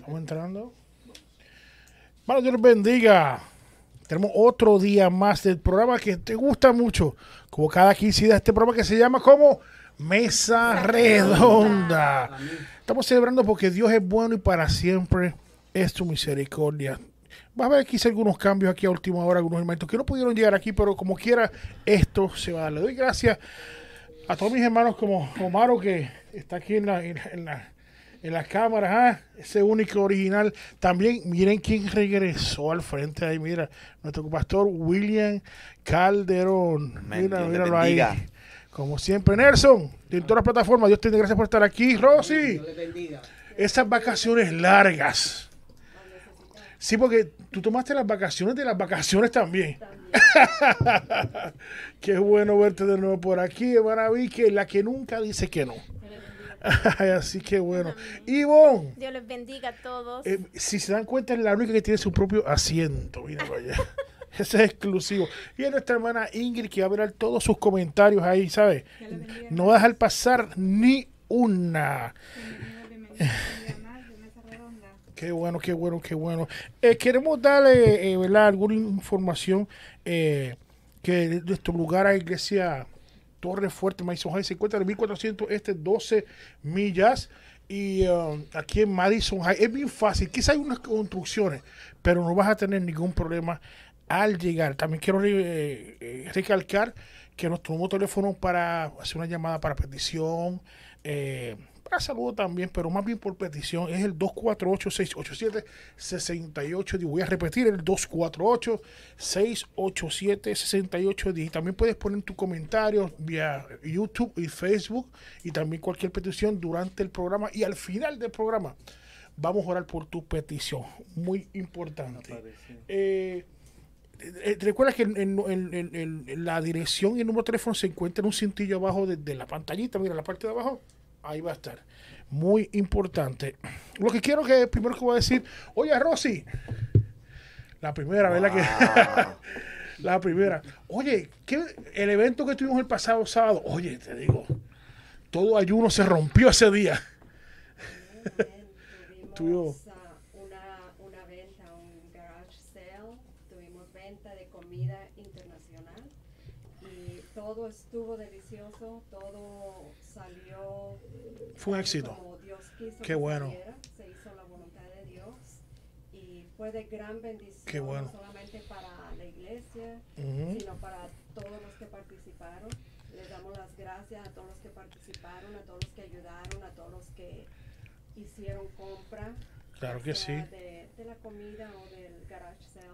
Estamos entrando. Bueno, Dios bendiga. Tenemos otro día más del programa que te gusta mucho. Como cada 15 días, este programa que se llama como Mesa Redonda. Estamos celebrando porque Dios es bueno y para siempre es su misericordia. Va a haber quizá algunos cambios aquí a última hora, algunos hermanos que no pudieron llegar aquí, pero como quiera, esto se va a dar. Le doy gracias a todos mis hermanos como Omaro, que está aquí en la en las cámaras, ah, ese único original. También miren quién regresó al frente ahí, mira, nuestro pastor William Calderón. mira, míralo ahí. Como siempre, Nelson, de todas las plataformas, Dios te bendiga, gracias por estar aquí. Rosy, esas vacaciones largas. Sí, porque tú tomaste las vacaciones de las vacaciones también. Qué bueno verte de nuevo por aquí, hermana que la que nunca dice que no. Así que bueno. Ivonne. Dios les bendiga a todos. Eh, si se dan cuenta, es la única que tiene su propio asiento. Mira vaya. Ese es exclusivo. Y es nuestra hermana Ingrid que va a ver todos sus comentarios ahí, ¿sabes? No va a dejar pasar ni una. Qué bueno, qué bueno, qué bueno. Eh, queremos darle, eh, ¿verdad? Alguna información eh, que de nuestro lugar a Iglesia Torre Fuerte, Madison High, se encuentra en 1400 este 12 millas. Y um, aquí en Madison High es bien fácil. Quizá hay unas construcciones, pero no vas a tener ningún problema al llegar. También quiero eh, eh, recalcar que nuestro nuevo teléfono para hacer una llamada para petición, eh, para saludo también, pero más bien por petición, es el 248-687-6810. Voy a repetir el 248-687-6810. Y también puedes poner tu comentario vía YouTube y Facebook y también cualquier petición durante el programa y al final del programa. Vamos a orar por tu petición. Muy importante. Eh, eh, recuerda que en, la dirección y el número de teléfono se encuentra en un cintillo abajo de, la pantallita, mira, la parte de abajo, ahí va a estar. Muy importante. Lo que quiero que primero que voy a decir, oye Rosy, la primera, ¿verdad? Que, la primera. Oye, ¿qué, el evento que tuvimos el pasado sábado, oye, te digo, todo ayuno se rompió ese día. Tuvimos, una venta, un garage sale, tuvimos venta de comida internacional y todo estuvo delicioso, fue un éxito. Qué bueno. saliera, se hizo la voluntad de Dios y fue de gran bendición Qué bueno. no solamente para la iglesia Ujú. sino para todos los que participaron les damos las gracias a todos los que participaron a todos los que ayudaron a todos los que hicieron compra Claro que sí. de, de la comida o del garage sale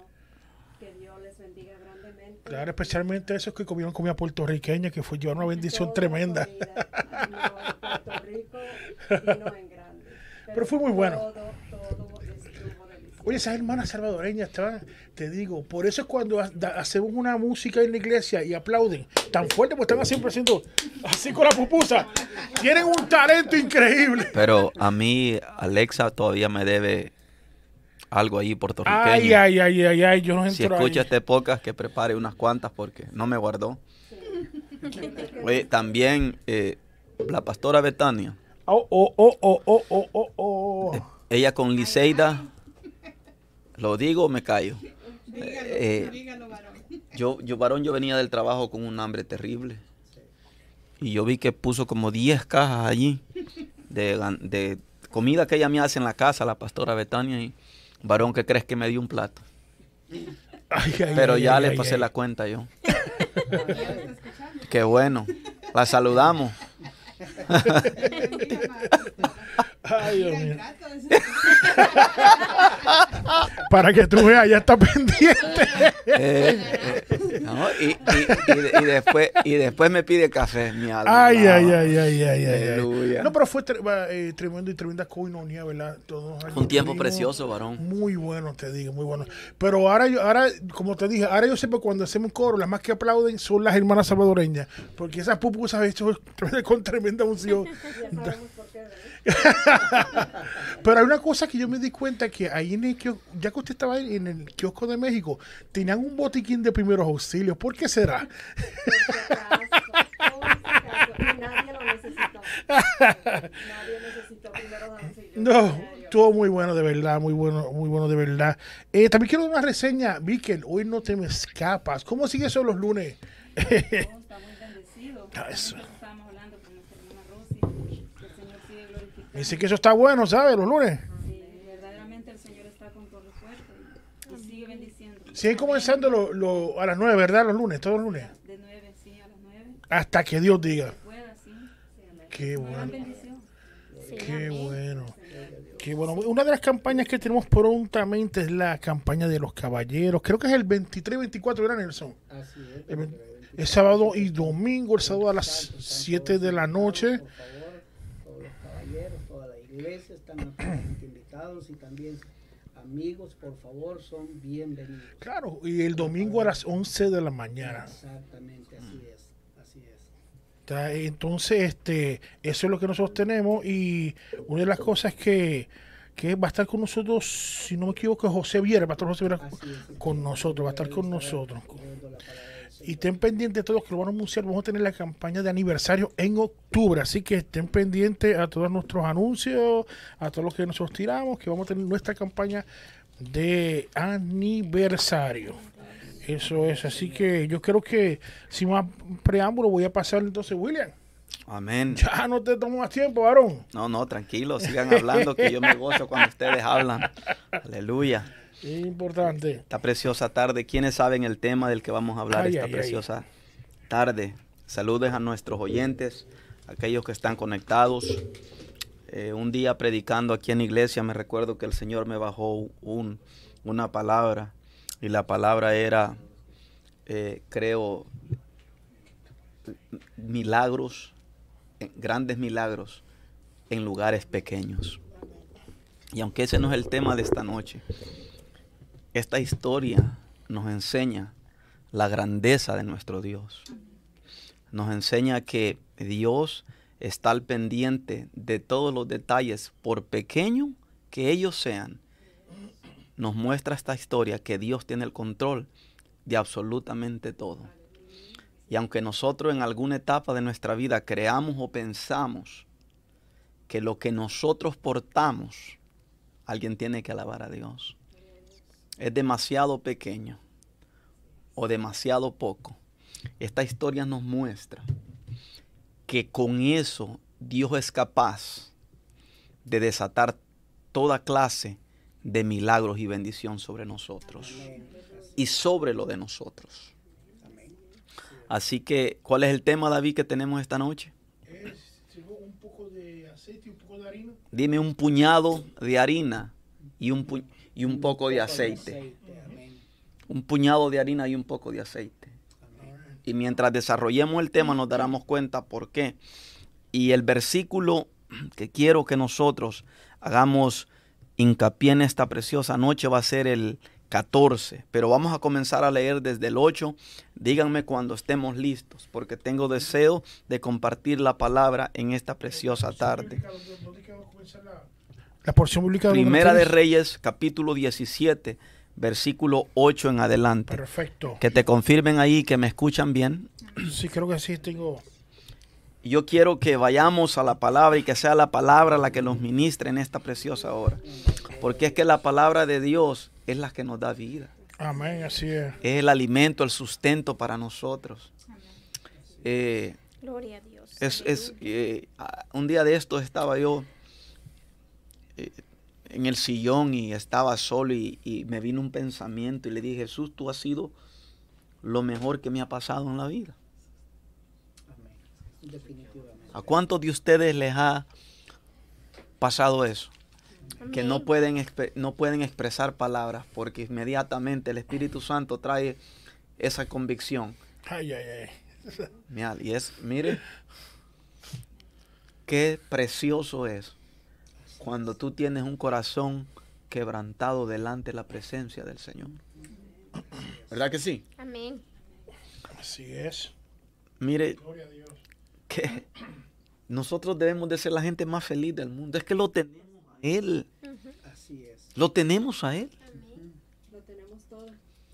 que Dios les bendiga grandemente Claro, especialmente esos que comieron comida puertorriqueña, que fue llevar una bendición Toda tremenda. comida vino en Puerto Rico vino en grande. Pero fue muy bueno. Todo. Oye, esas hermanas salvadoreñas estaban, te digo, por eso es cuando ha- da- hacemos una música en la iglesia y aplauden tan fuerte, pues están siempre haciendo así con la pupusa. Tienen un talento increíble. Pero a mí, Alexa todavía me debe algo ahí puertorriqueño. Ay, ay, ay, ay, ay, yo no entro si escucha ahí. este podcast, que prepare unas cuantas porque no me guardó. Oye, también eh, la pastora Betania, Oh, oh, oh, oh, oh, oh, oh, oh. ella con Liceida, lo digo o me callo. Eh, yo, yo, varón, yo venía del trabajo con un hambre terrible. Y yo vi que puso como 10 cajas allí de, de comida que ella me hace en la casa, la pastora Betania. Y, varón, ¿qué crees que me dio un plato? Ay, ay, Pero ay, ya ay, le ay, pasé ay. la cuenta yo. Qué bueno. La saludamos. Ay, Dios mío. Para que tú veas, ya está pendiente. Eh, eh, no, y, y- y de- y después, y después me pide café, mi alma. Ay, ay, ay, ay, ay, ay. No, pero fue eh, tremendo y tremenda coinonía, ¿verdad? Todos Un tiempo precioso, varón. Muy bueno, te digo, muy bueno. Pero ahora, yo, ahora, como te dije, ahora yo sé que cuando hacemos un coro, las más que aplauden son las hermanas salvadoreñas. Porque esas pupusas hecho con tremenda unción. Pero hay una cosa que yo me di cuenta que ahí en el kiosco, ya que usted estaba en el kiosco de México, tenían un botiquín de primeros auxilios. ¿Por qué será? Nadie lo necesitó. Nadie necesitó primero auxilios. No. Todo muy bueno, de verdad, muy bueno, muy bueno, de verdad. Eh, también quiero dar una reseña, Víquel, hoy no te me escapas. ¿Cómo sigue eso los lunes? Todo está muy bendecido. Ah, eso estábamos hablando con nuestra hermana Rosy, que el Señor sigue. Dice que eso está bueno, ¿sabes? Los lunes. Sí, verdaderamente el Señor está con todo fuerte y, sigue bendiciendo. Siguen comenzando lo- lo- a las nueve, ¿verdad? Los lunes, todos los lunes. De nueve, sí, a las nueve. Hasta que Dios diga. Pueda, sí. Qué bueno. Qué bueno. Qué bueno. Una de las campañas que tenemos prontamente es la campaña de los caballeros. Creo que es el 23 24, ¿verdad, Nelson? Así es. El sábado y domingo, el sábado a las 7 de la noche. Por favor, todos los caballeros, toda la iglesia están absolutamente invitados y también amigos, por favor, son bienvenidos. Claro, y el domingo a las 11 de la mañana. Exactamente, así es. Así es. Entonces, este, eso es lo que nosotros tenemos y una de las cosas que, que va a estar con nosotros, si no me equivoco, José Viera, pastor José Viera es. con nosotros, va a estar con nosotros. La. Y estén pendientes todos que lo van a anunciar. Vamos a tener la campaña de aniversario en octubre. Así que estén pendientes a todos nuestros anuncios, a todos los que nosotros tiramos, que vamos a tener nuestra campaña de aniversario. Eso es. Así que yo creo que sin más preámbulo voy a pasar entonces, William. Amén. Ya no te tomo más tiempo, varón. No, no, tranquilo, sigan hablando que yo me gozo cuando ustedes hablan. Aleluya. Importante. Esta preciosa tarde, ¿quiénes saben el tema del que vamos a hablar Ay, esta ay, ay. preciosa tarde? Saludes a nuestros oyentes, aquellos que están conectados. Eh, un día predicando aquí en iglesia me recuerdo que el Señor me bajó un, una palabra y la palabra era, eh, creo, milagros, eh, grandes milagros en lugares pequeños. Y aunque ese no es el tema de esta noche, esta historia nos enseña la grandeza de nuestro Dios. Nos enseña que Dios está al pendiente de todos los detalles, por pequeño que ellos sean. Nos muestra esta historia que Dios tiene el control de absolutamente todo. Y aunque nosotros en alguna etapa de nuestra vida creamos o pensamos que lo que nosotros portamos, alguien tiene que alabar a Dios es demasiado pequeño o demasiado poco. Esta historia nos muestra que con eso Dios es capaz de desatar toda clase de milagros y bendición sobre nosotros y sobre lo de nosotros. Así que, ¿cuál es el tema, David, que tenemos esta noche? un poco de aceite y un poco de harina. Dime un puñado de harina y un, pu- y un poco de aceite. amén. un puñado de harina y un poco de aceite. Y mientras desarrollemos el tema nos daremos cuenta por qué. Y el versículo que quiero que nosotros hagamos hincapié en esta preciosa noche va a ser el 14, pero vamos a comenzar a leer desde el 8. Díganme cuando estemos listos, porque tengo deseo de compartir la palabra en esta preciosa tarde. La porción bíblica Primera de Reyes. Capítulo 17, versículo 8 en adelante. Perfecto. Que te confirmen ahí que me escuchan bien. Sí, creo que sí tengo. Yo quiero que vayamos a la palabra y que sea la palabra la que nos ministre en esta preciosa hora. Porque es que la palabra de Dios es la que nos da vida. Amén, así es. Es el alimento, el sustento para nosotros. Eh, Gloria a Dios. es, es, eh, un día de estos estaba yo en el sillón y estaba solo y, y me vino un pensamiento y le dije, Jesús, tú has sido lo mejor que me ha pasado en la vida. Amén. Definitivamente. ¿A cuántos de ustedes les ha pasado eso? Que no pueden, no pueden expresar palabras porque inmediatamente el Espíritu Santo trae esa convicción. Ay, ay, ay. Mira, y es, mire, qué precioso es cuando tú tienes un corazón quebrantado delante de la presencia del Señor. ¿Verdad que sí? Amén. Así es. Mire, Gloria a Dios. que nosotros debemos de ser la gente más feliz del mundo. Es que lo tenemos a Él. Así es. Lo tenemos a Él. Lo tenemos todo.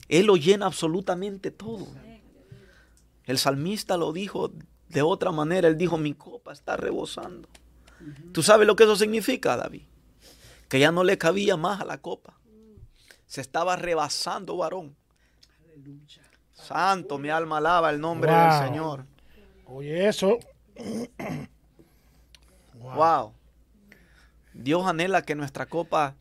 Él lo llena absolutamente todo. El salmista lo dijo de otra manera. Él dijo, mi copa está rebosando. ¿Tú sabes lo que eso significa, David? que ya no le cabía más a la copa. Se estaba rebasando, varón. Santo, mi alma alaba el nombre Wow. del Señor. Oye, eso. Wow. Dios anhela que nuestra copa,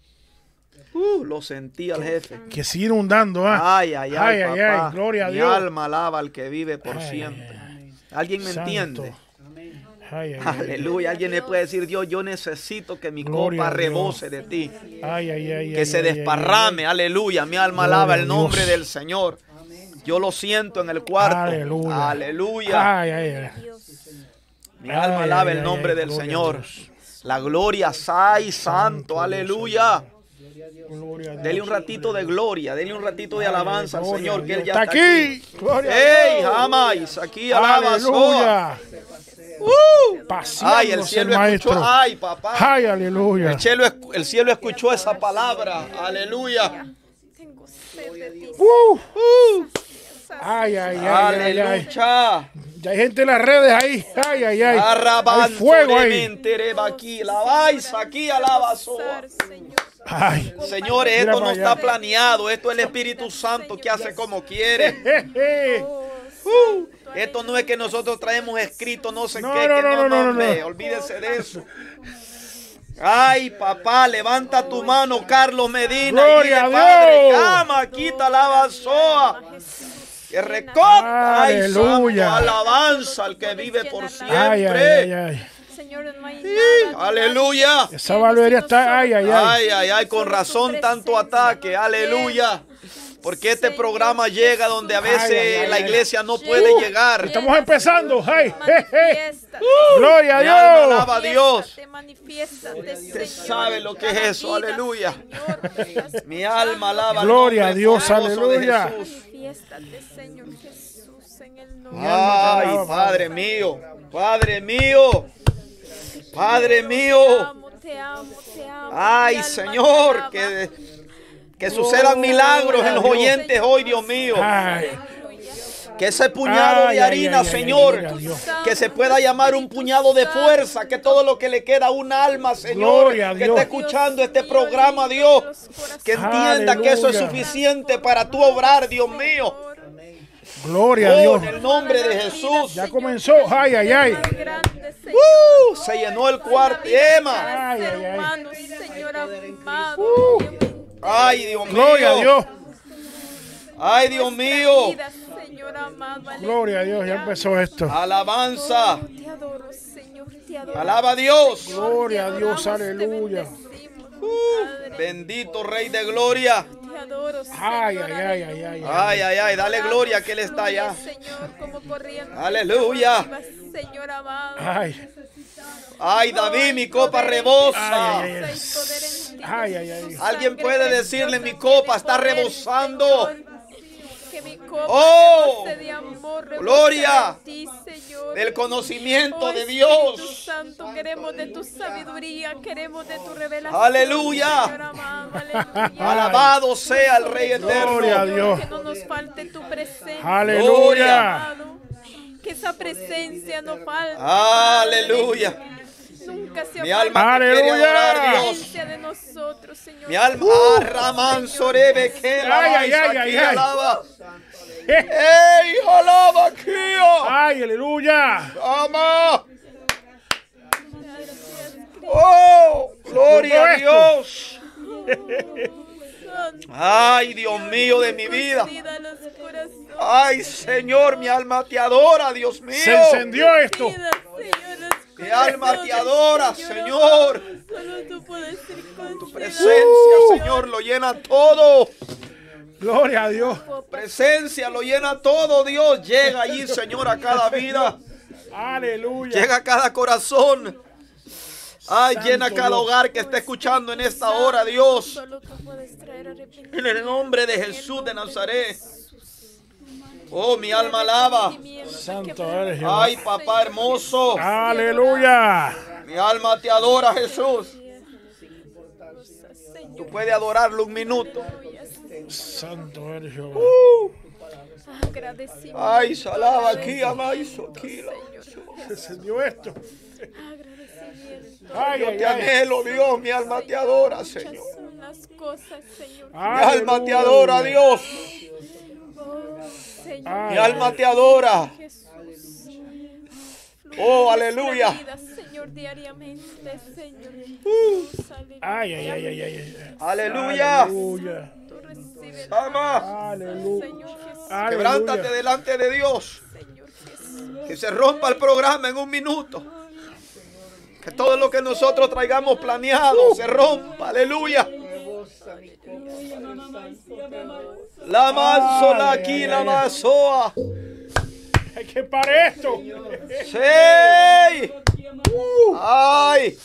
uh, lo sentía el jefe. Que sigue inundando, ¿ah? Ay, ay, ay, Ay, ay, papá. ay, gloria a Mi Dios. alma alaba al que vive por Ay, siempre. ay, ¿Alguien me Santo. entiende? Ay, ay. Aleluya. Alguien le puede decir, Dios, yo necesito que mi Gloria copa rebose de ti. Ay, ay, ay, Que ay, se ay, ay, desparrame. Aleluya. Mi alma Gloria alaba el nombre del Señor. Yo lo siento en el cuarto. Aleluya. Aleluya. Ay, ay, ay. Mi alma alaba ay, el nombre ay, del gloria Señor. La gloria, sai, santo, aleluya. Dele un ratito de gloria, dele un ratito de alabanza al Señor, que Él Dios. ya está aquí. ¡Ey, jamás! Aquí alaba Aleluya. ¡Uh! Ay, el cielo maestro. escuchó. Ay, papá. Ay, aleluya. El cielo, el cielo escuchó esa palabra. Aleluya. Uh, Uh, ay, ay, ay, ay, ay. aleluya. Ya hay gente en las redes ahí. Ay, ay, ay. Hay fuego ahí. aquí. La vais aquí alaba soa. Señor. Ay. Señores, esto no está planeado. Esto es el Espíritu Santo que hace como quiere. Uh, esto no es que nosotros traemos escrito no sé No, qué. no, que no, no, no. Olvídese de eso. Ay, papá, levanta tu mano, Carlos Medina. Gloria y a dile, Padre, Dios. cama, quita la basoa. Que recota. Ay, Aleluya. santo, alabanza al que vive por siempre. Ay, ay, ay, ay. Señor, Sí. Aleluya. Esa barbería está. Ay, ay, ay. Ay, ay, ay, con razón tanto ataque. Aleluya. Porque este programa llega donde a veces Ay, ay, ay, la iglesia no puede llegar. Estamos empezando. Ay. Manifiéstate, Gloria a Dios. alaba a Dios. Usted sabe lo que es eso. Vida, Aleluya. Mi alma alaba al Gloria a Dios, aleluya. Jesús. Manifiéstate, Señor Jesús, en el nombre Ay, Padre mío, Padre mío, Padre Te mío. amo, te amo, te amo. Mi Ay, Señor, que, que sucedan milagros en los oyentes hoy, Dios mío. Ay. Que ese puñado Ay, de harina, ay, ay, Señor, que se pueda llamar un puñado de fuerza, que todo lo que le queda a un alma, Señor, que esté escuchando este programa, Dios, que entienda que eso es suficiente para tu obrar, Dios mío. Gloria a Oh, Dios. en el nombre de Jesús. Ya comenzó. Ay, ay, ay. Uh, se llenó el cuarto. Emma. Ay, ser ay, ay. humano, Señor amado. Uh. Ay, Dios mío. Gloria a Dios. Ay, Dios mío. vida, Señor amado. Gloria a Dios. Ya empezó esto. Alabanza. Te adoro, Señor, te adoro. Alaba a Dios. Gloria a Dios. Aleluya. Uh, bendito Rey de Gloria. Te adoro, Señor. Ay, ay, ay, ay, ay. ay. Ay, ay. Dale gloria que Él está allá. Señor, como corriente. Aleluya. Señor amado. Ay, Ay, David, mi copa rebosa. ay, ay. Ay. Alguien puede decirle, mi copa está rebosando. Que mi copa Oh, de amor, gloria de ti, Señor. Del conocimiento Oh, de Espíritu Dios. Santo, queremos de tu sabiduría, queremos de tu revelación. Aleluya. Señor amado, aleluya. Alabado sea el Rey Gloria a eterno. Dios. Que no nos falte tu presencia. Aleluya. amado. Que esa presencia no falte. Aleluya. Nunca se Mi alma Aleluya. adorar, Dios. de nosotros, Señor. Mi alma, ah, Raman Sorebe, que la Ay, ay, ay, ay, ay. alaba. ¡Ey, alaba aquí! Ay, aleluya. ¡Ama! ¡Oh! ¡Gloria a Dios! ¡Ay, Dios mío de mi vida! ¡Ay, Señor, mi alma te adora, Dios mío! Se encendió esto. Mi alma te adora, Señor. Solo tú puedes ser contigo. Presencia, Señor, lo llena todo. Gloria a Dios. Presencia lo llena todo, Dios. Llega allí, Señor, a cada vida. Aleluya. Llega a cada corazón. Ay, Santo llena cada hogar que está escuchando en esta hora, Dios. Solo tú puedes traer arrepentimiento. En el nombre de Jesús de Nazaret. Oh, mi alma alaba. Santo eres. Ay, papá hermoso. Aleluya. Mi alma te adora, Jesús. Tú puedes adorarlo un minuto. Santo eres Jehová. agradecimiento. Ay, salaba aquí, amaizo aquí. Se encendió esto. Agradecimiento. Ay, Yo te anhelo, Dios. Mi alma te adora, Señor. Mi alma te adora, Dios. Señor, Mi alma te adora. Jesús. Oh, aleluya. vida, Señor, diariamente, Señor. Ay, ay, ay, ay, ay, ay. Aleluya. Aleluya. Ama. Aleluya. Señor Jesús, Quebrántate delante de Dios. Que se rompa el programa en un minuto. Que todo lo que nosotros traigamos planeado se rompa. Aleluya. La mazola aquí, la mazoa. Hay que parar esto. ¡Sí! ¡Ay!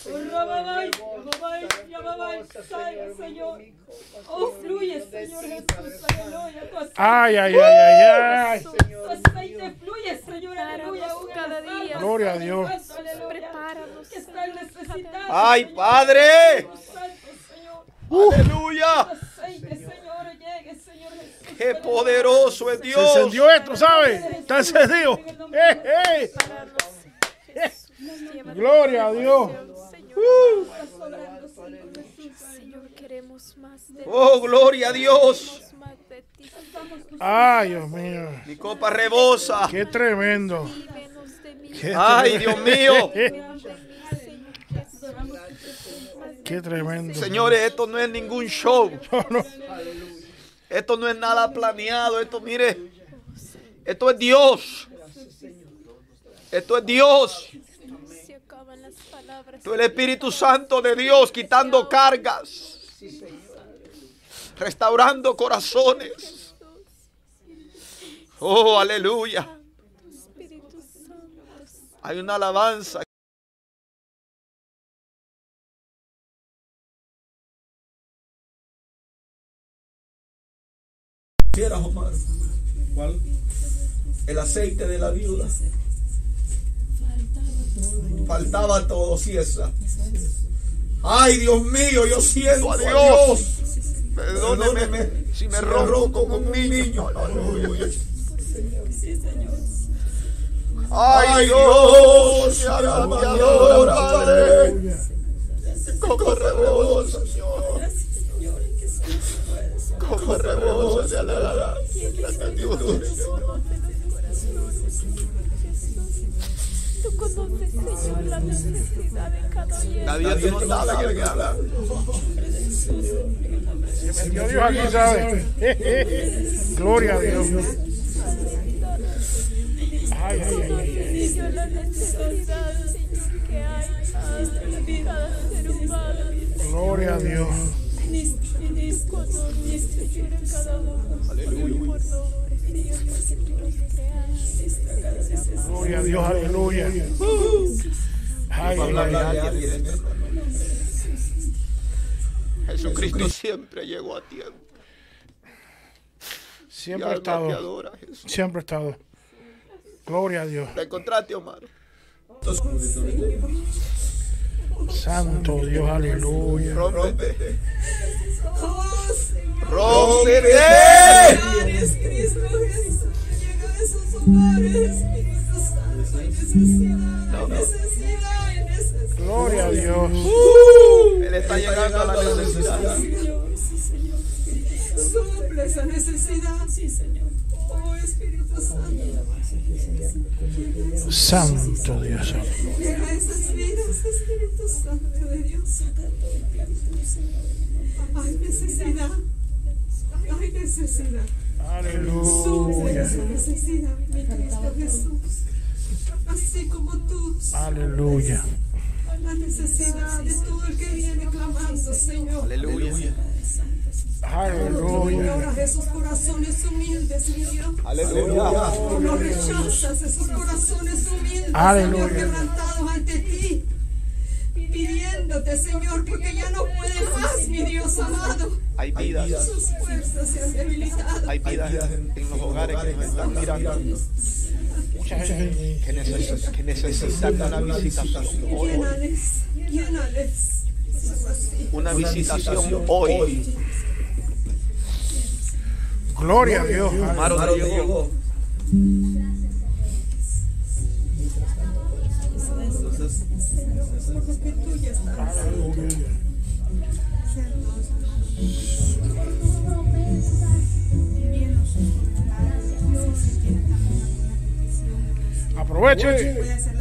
Oh, fluye, Señor Jesús, aleluya. Tu Ay, ay, ay, ay, ay. aceite fluye, Señor, aleluya. Prepáranos cada día. Gloria a Dios. Prepáranos. Que están necesitados. ¡Ay. Padre! Señor. ¡Aleluya! Aceite, Señor, llegue, Señor Jesús. ¡Qué poderoso es Se Dios! encendió esto, ¿sabes? Está encendido. ¡Eh, eh! Gloria a Dios. Señor. Señor, queremos más de ti. ¡Oh, gloria a Dios! Ay, Dios mío. Mi copa rebosa. Qué tremendo. Qué ¡Ay, Dios mío! Menos de mí, Señor Jesús. Qué tremendo. Señores, esto no es ningún show. No, no. Esto no es nada planeado. Esto, mire, esto es Dios. Esto es Dios. Esto es el Espíritu Santo de Dios quitando cargas. Restaurando corazones. Oh, aleluya. Hay una alabanza. Quieras, Omar. ¿Cuál? El aceite de la viuda. Faltaba todo, si esa. Ay, Dios mío, yo siento a Dios. Perdóneme si me rompo como un niño. Ay, Dios, mi te adora, Padre. Como rebosa, como rebosa de la gratitud. Tú conoces, Señor, la necesidad de cada uno. Nadie no sabe que habla. Metió Dios aquí, ¿sabes? Gloria a Dios. Ay, ay, ay, ay. Señor, la necesidad, Señor, que hay en cada ser humano. Gloria a Dios. En cada uno. Aleluya. Gloria a Dios, aleluya. Ay, ay, ay, ay. Jesucristo siempre llegó a tiempo. Siempre ha estado. adora. Siempre ha estado. Gloria a Dios. ¿La encontraste, Omar? Santo Dios, aleluya. Rómpete. Rómpete. Rómpete. Cristo Jesús, llega a esos hogares, Espíritu Santo, hay necesidad, hay necesidad, hay necesidad. Gloria a Dios. Él está llegando a la necesidad. Señor, sí, Señor. Suple esa necesidad, sí, Señor. Espíritu Santo, Santo Dios. llega esas vidas, Espíritu Santo de Dios. Hay necesidad, hay necesidad. Aleluya. esa necesidad, mi Cristo Jesús. Así como tú Aleluya. la necesidad de todo el que viene clamando, Señor. Aleluya. Aleluya. Señor, esos corazones humildes, mi Dios. Aleluya. Tú no rechazas esos corazones humildes, Aleluya. Señor, quebrantados ante ti. Pidiéndote, Señor, porque ya no puede más, mi Dios amado. Hay vidas. Sus fuerzas se han debilitado. Hay vidas en, en los hogares que nos están mirando. Mucha gente. Que, neces- que necesitan una visitación hoy. Llénales, llénales. Una visitación hoy. Gloria a Dios. Maro te llegó. Por lo que Aproveche. Voy a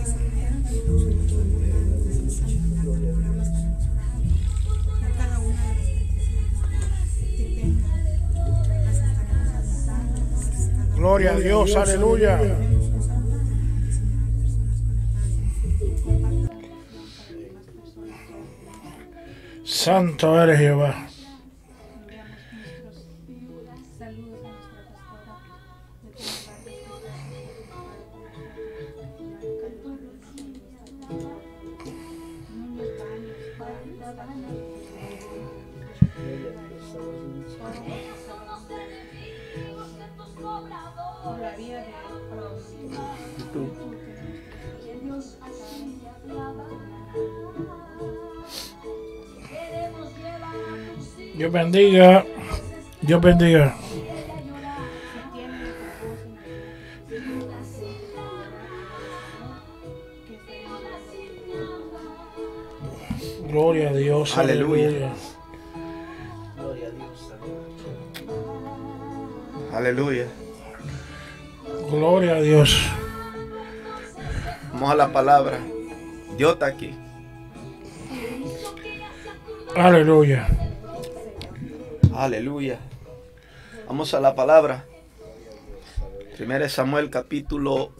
Gloria a Dios, aleluya. Santo eres Jehová. Dios bendiga. Dios bendiga. Gloria a Dios. Aleluya. Aleluya. Gloria a Dios. Aleluya. Gloria a Dios. Vamos a la palabra. Dios está aquí. Aleluya. Aleluya. Vamos a la palabra. Primero Samuel capítulo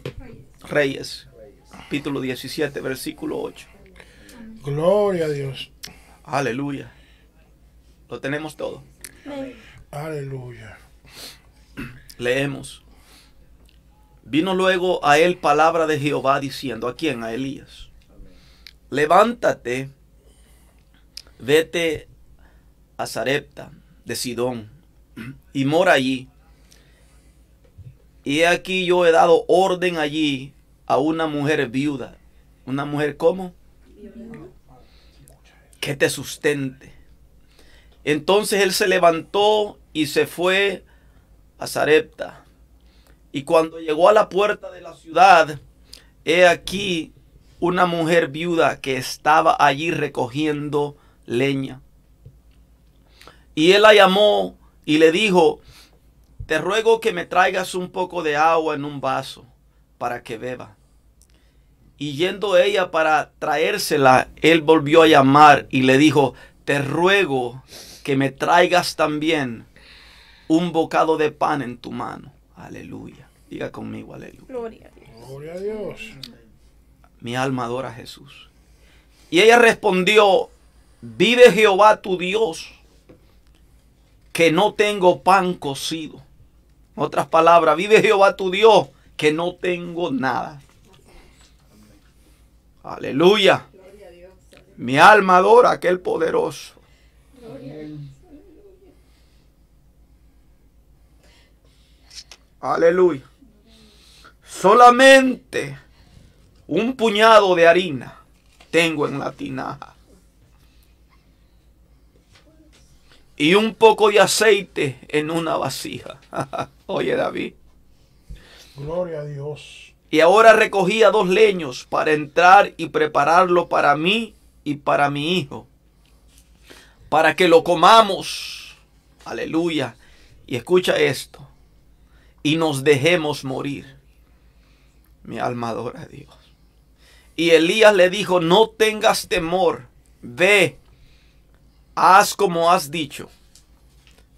Reyes, capítulo 17, versículo 8. Gloria a Dios. Aleluya. Lo tenemos todo. Aleluya. Leemos. Vino luego a él palabra de Jehová diciendo, ¿a quién? A Elías. Levántate, vete a Sarepta de Sidón y mora allí. Y aquí yo he dado orden allí a una mujer viuda. Una mujer como que te sustente. Entonces él se levantó y se fue a Sarepta. Y cuando llegó a la puerta de la ciudad, he aquí una mujer viuda que estaba allí recogiendo leña. Y él la llamó y le dijo, te ruego que me traigas un poco de agua en un vaso para que beba. Y yendo ella para traérsela, él volvió a llamar y le dijo, te ruego que me traigas también un bocado de pan en tu mano. Aleluya. Diga conmigo, aleluya. Gloria a Dios. Gloria a Dios. Mi alma adora a Jesús. Y ella respondió, vive Jehová tu Dios, que no tengo pan cocido. En otras palabras, vive Jehová tu Dios, que no tengo nada. Aleluya. Mi alma adora a aquel poderoso. Aleluya. Solamente un puñado de harina tengo en la tinaja. Y un poco de aceite en una vasija. Oye David. Gloria a Dios. Y ahora recogía dos leños para entrar y prepararlo para mí y para mi hijo. Para que lo comamos. Aleluya. Y escucha esto. Y nos dejemos morir. Mi alma adora a Dios. Y Elías le dijo, no tengas temor. Ve, haz como has dicho.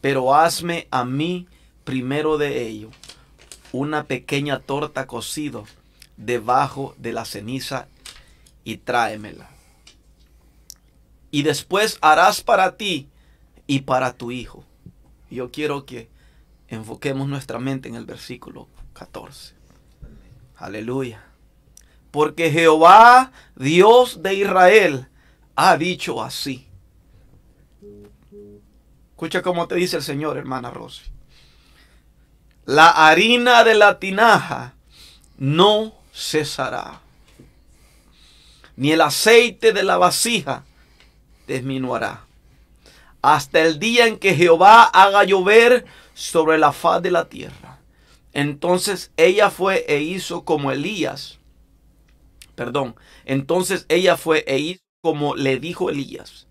Pero hazme a mí primero de ello una pequeña torta cocido debajo de la ceniza y tráemela. Y después harás para ti y para tu hijo. Yo quiero que enfoquemos nuestra mente en el versículo 14. Aleluya. Porque Jehová, Dios de Israel, ha dicho así. Escucha cómo te dice el Señor, hermana Rosy. La harina de la tinaja no cesará, ni el aceite de la vasija disminuirá, hasta el día en que Jehová haga llover sobre la faz de la tierra. Entonces ella fue e hizo como Elías. Perdón. Entonces ella fue e hizo como le dijo Elías.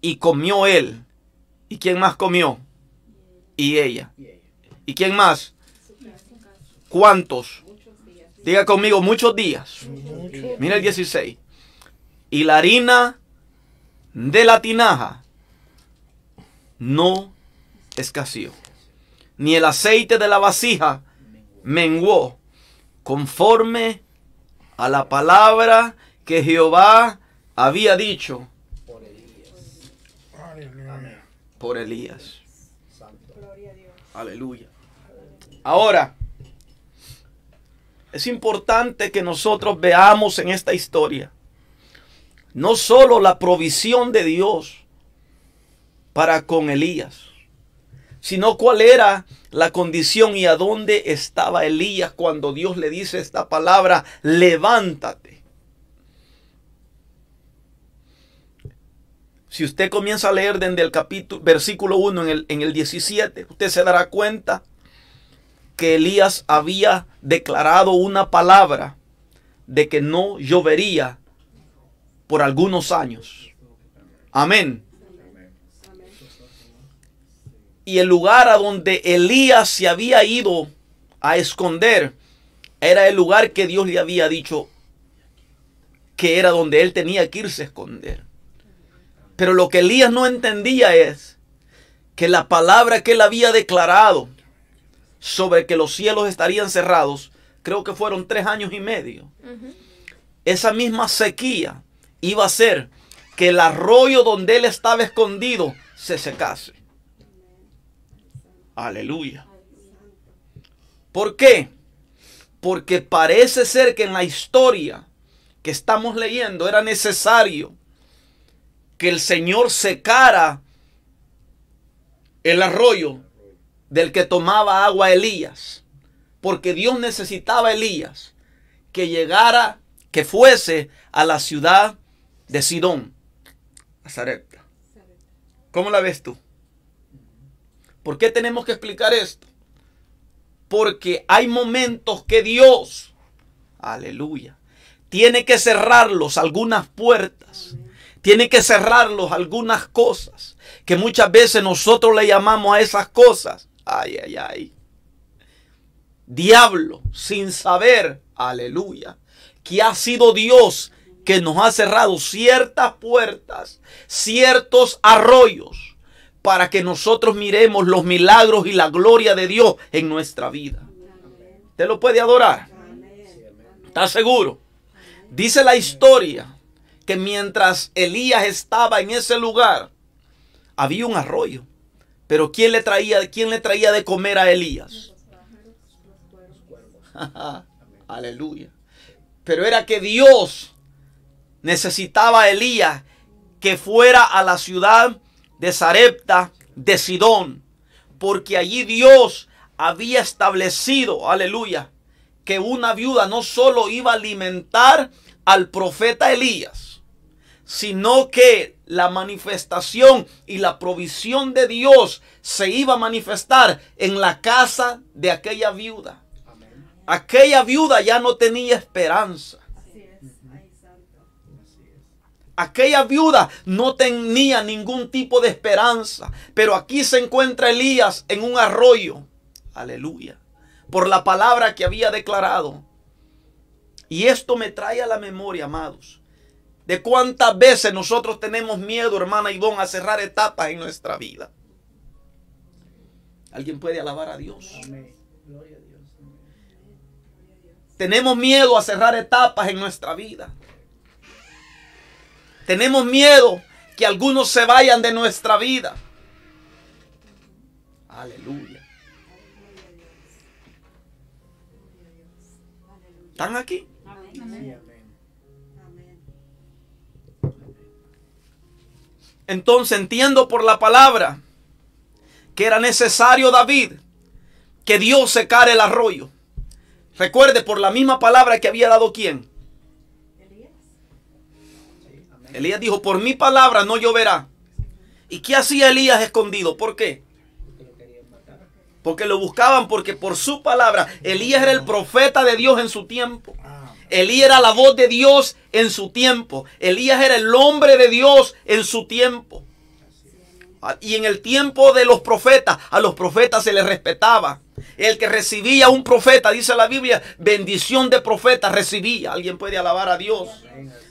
Y comió él. ¿Y quién más comió? Y ella. Y ella. ¿Y quién más? ¿Cuántos? Diga conmigo, muchos días. Mira el 16. Y la harina de la tinaja no escaseó. Ni el aceite de la vasija menguó conforme a la palabra que Jehová había dicho Por Elías. Aleluya. Por Elías. Santo. Gloria a Dios. Aleluya. Ahora, es importante que nosotros veamos en esta historia no solo la provisión de Dios para con Elías, sino cuál era la condición y a dónde estaba Elías cuando Dios le dice esta palabra, levántate. Si usted comienza a leer desde el capítulo, versículo 1 en el, en el 17, usted se dará cuenta que Elías había declarado una palabra de que no llovería por algunos años. Amén. Y el lugar a donde Elías se había ido a esconder era el lugar que Dios le había dicho que era donde él tenía que irse a esconder. Pero lo que Elías no entendía es que la palabra que él había declarado sobre que los cielos estarían cerrados, creo que fueron tres años y medio. Esa misma sequía iba a hacer que el arroyo donde él estaba escondido se secase. Aleluya. ¿Por qué? Porque parece ser que en la historia que estamos leyendo era necesario que el Señor secara el arroyo del que tomaba agua Elías. Porque Dios necesitaba a Elías que llegara, que fuese a la ciudad de Sidón, a Sarepta. ¿Cómo la ves tú? ¿Por qué tenemos que explicar esto? Porque hay momentos que Dios, aleluya, tiene que cerrarlos algunas puertas. Tiene que cerrarlos algunas cosas. Que muchas veces nosotros le llamamos a esas cosas. Ay, ay, ay. Diablo, sin saber, aleluya, que ha sido Dios que nos ha cerrado ciertas puertas, ciertos arroyos, para que nosotros miremos los milagros y la gloria de Dios en nuestra vida. ¿Te lo puede adorar? ¿Estás seguro? Dice la historia que mientras Elías estaba en ese lugar, había un arroyo. Pero ¿quién le traía, quién le traía de comer a Elías? Aleluya. Pero era que Dios necesitaba a Elías que fuera a la ciudad de Sarepta de Sidón. Porque allí Dios había establecido, aleluya, que una viuda no solo iba a alimentar al profeta Elías, sino que la manifestación y la provisión de Dios se iba a manifestar en la casa de aquella viuda. Aquella viuda ya no tenía esperanza. Así es. Ay, santo. Aquella viuda no tenía ningún tipo de esperanza. Pero aquí se encuentra Elías en un arroyo. Aleluya. Por la palabra que había declarado. Y esto me trae a la memoria, amados, de cuántas veces nosotros tenemos miedo, hermana Ivonne, a cerrar etapas en nuestra vida. ¿Alguien puede alabar a Dios? Amén. Gloria a Dios. Tenemos miedo a cerrar etapas en nuestra vida. Tenemos miedo que algunos se vayan de nuestra vida. Aleluya. ¿Están aquí? Entonces entiendo por la palabra que era necesario David que Dios secara el arroyo. Recuerde por la misma palabra que había dado quién. Elías. Elías dijo, por mi palabra no lloverá. ¿Y qué hacía Elías escondido? ¿Por qué? Porque lo. Porque buscaban porque por su palabra, Elías era el profeta de Dios en su tiempo. Elías era la voz de Dios en su tiempo. Elías era el hombre de Dios en su tiempo. Y en el tiempo de los profetas, a los profetas se les respetaba. El que recibía un profeta, dice la Biblia, bendición de profeta recibía. Alguien puede alabar a Dios.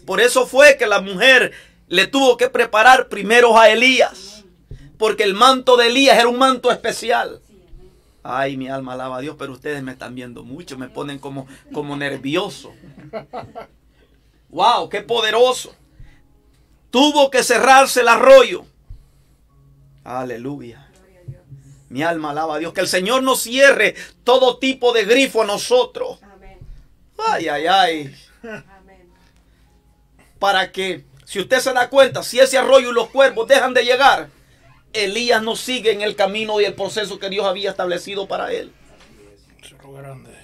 Por eso fue que la mujer le tuvo que preparar primero a Elías. Porque el manto de Elías era un manto especial. Ay, mi alma alaba a Dios, pero ustedes me están viendo mucho, me ponen como, como nervioso. Wow, qué poderoso. Tuvo que cerrarse el arroyo. Aleluya. Mi alma alaba a Dios. Que el Señor nos cierre todo tipo de grifo a nosotros. Ay, ay, ay. Para que, si usted se da cuenta, si ese arroyo y los cuervos dejan de llegar, Elías no sigue en el camino y el proceso que Dios había establecido para él.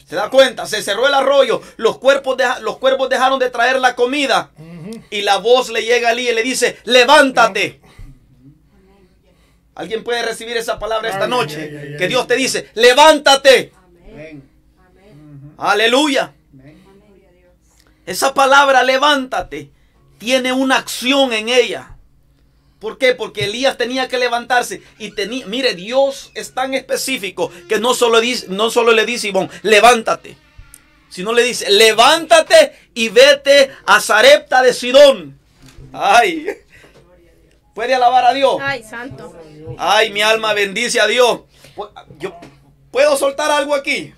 ¿Se da cuenta? Se cerró el arroyo, los, cuerpos deja- los cuervos dejaron de traer la comida y la voz le llega a Elías y le dice, levántate. ¿Alguien puede recibir esa palabra esta noche? ay, ay, ay. Que Dios te dice, levántate. Amén. Amén. Aleluya. Esa palabra levántate tiene una acción en ella. ¿Por qué? Porque Elías tenía que levantarse y tenía, mire, Dios es tan específico que no solo, dice, no solo le dice, Ivonne, levántate, sino le dice, levántate y vete a Zarepta de Sidón. Ay, puede alabar a Dios. Ay, santo. Ay, mi alma bendice a Dios. Yo puedo soltar algo aquí.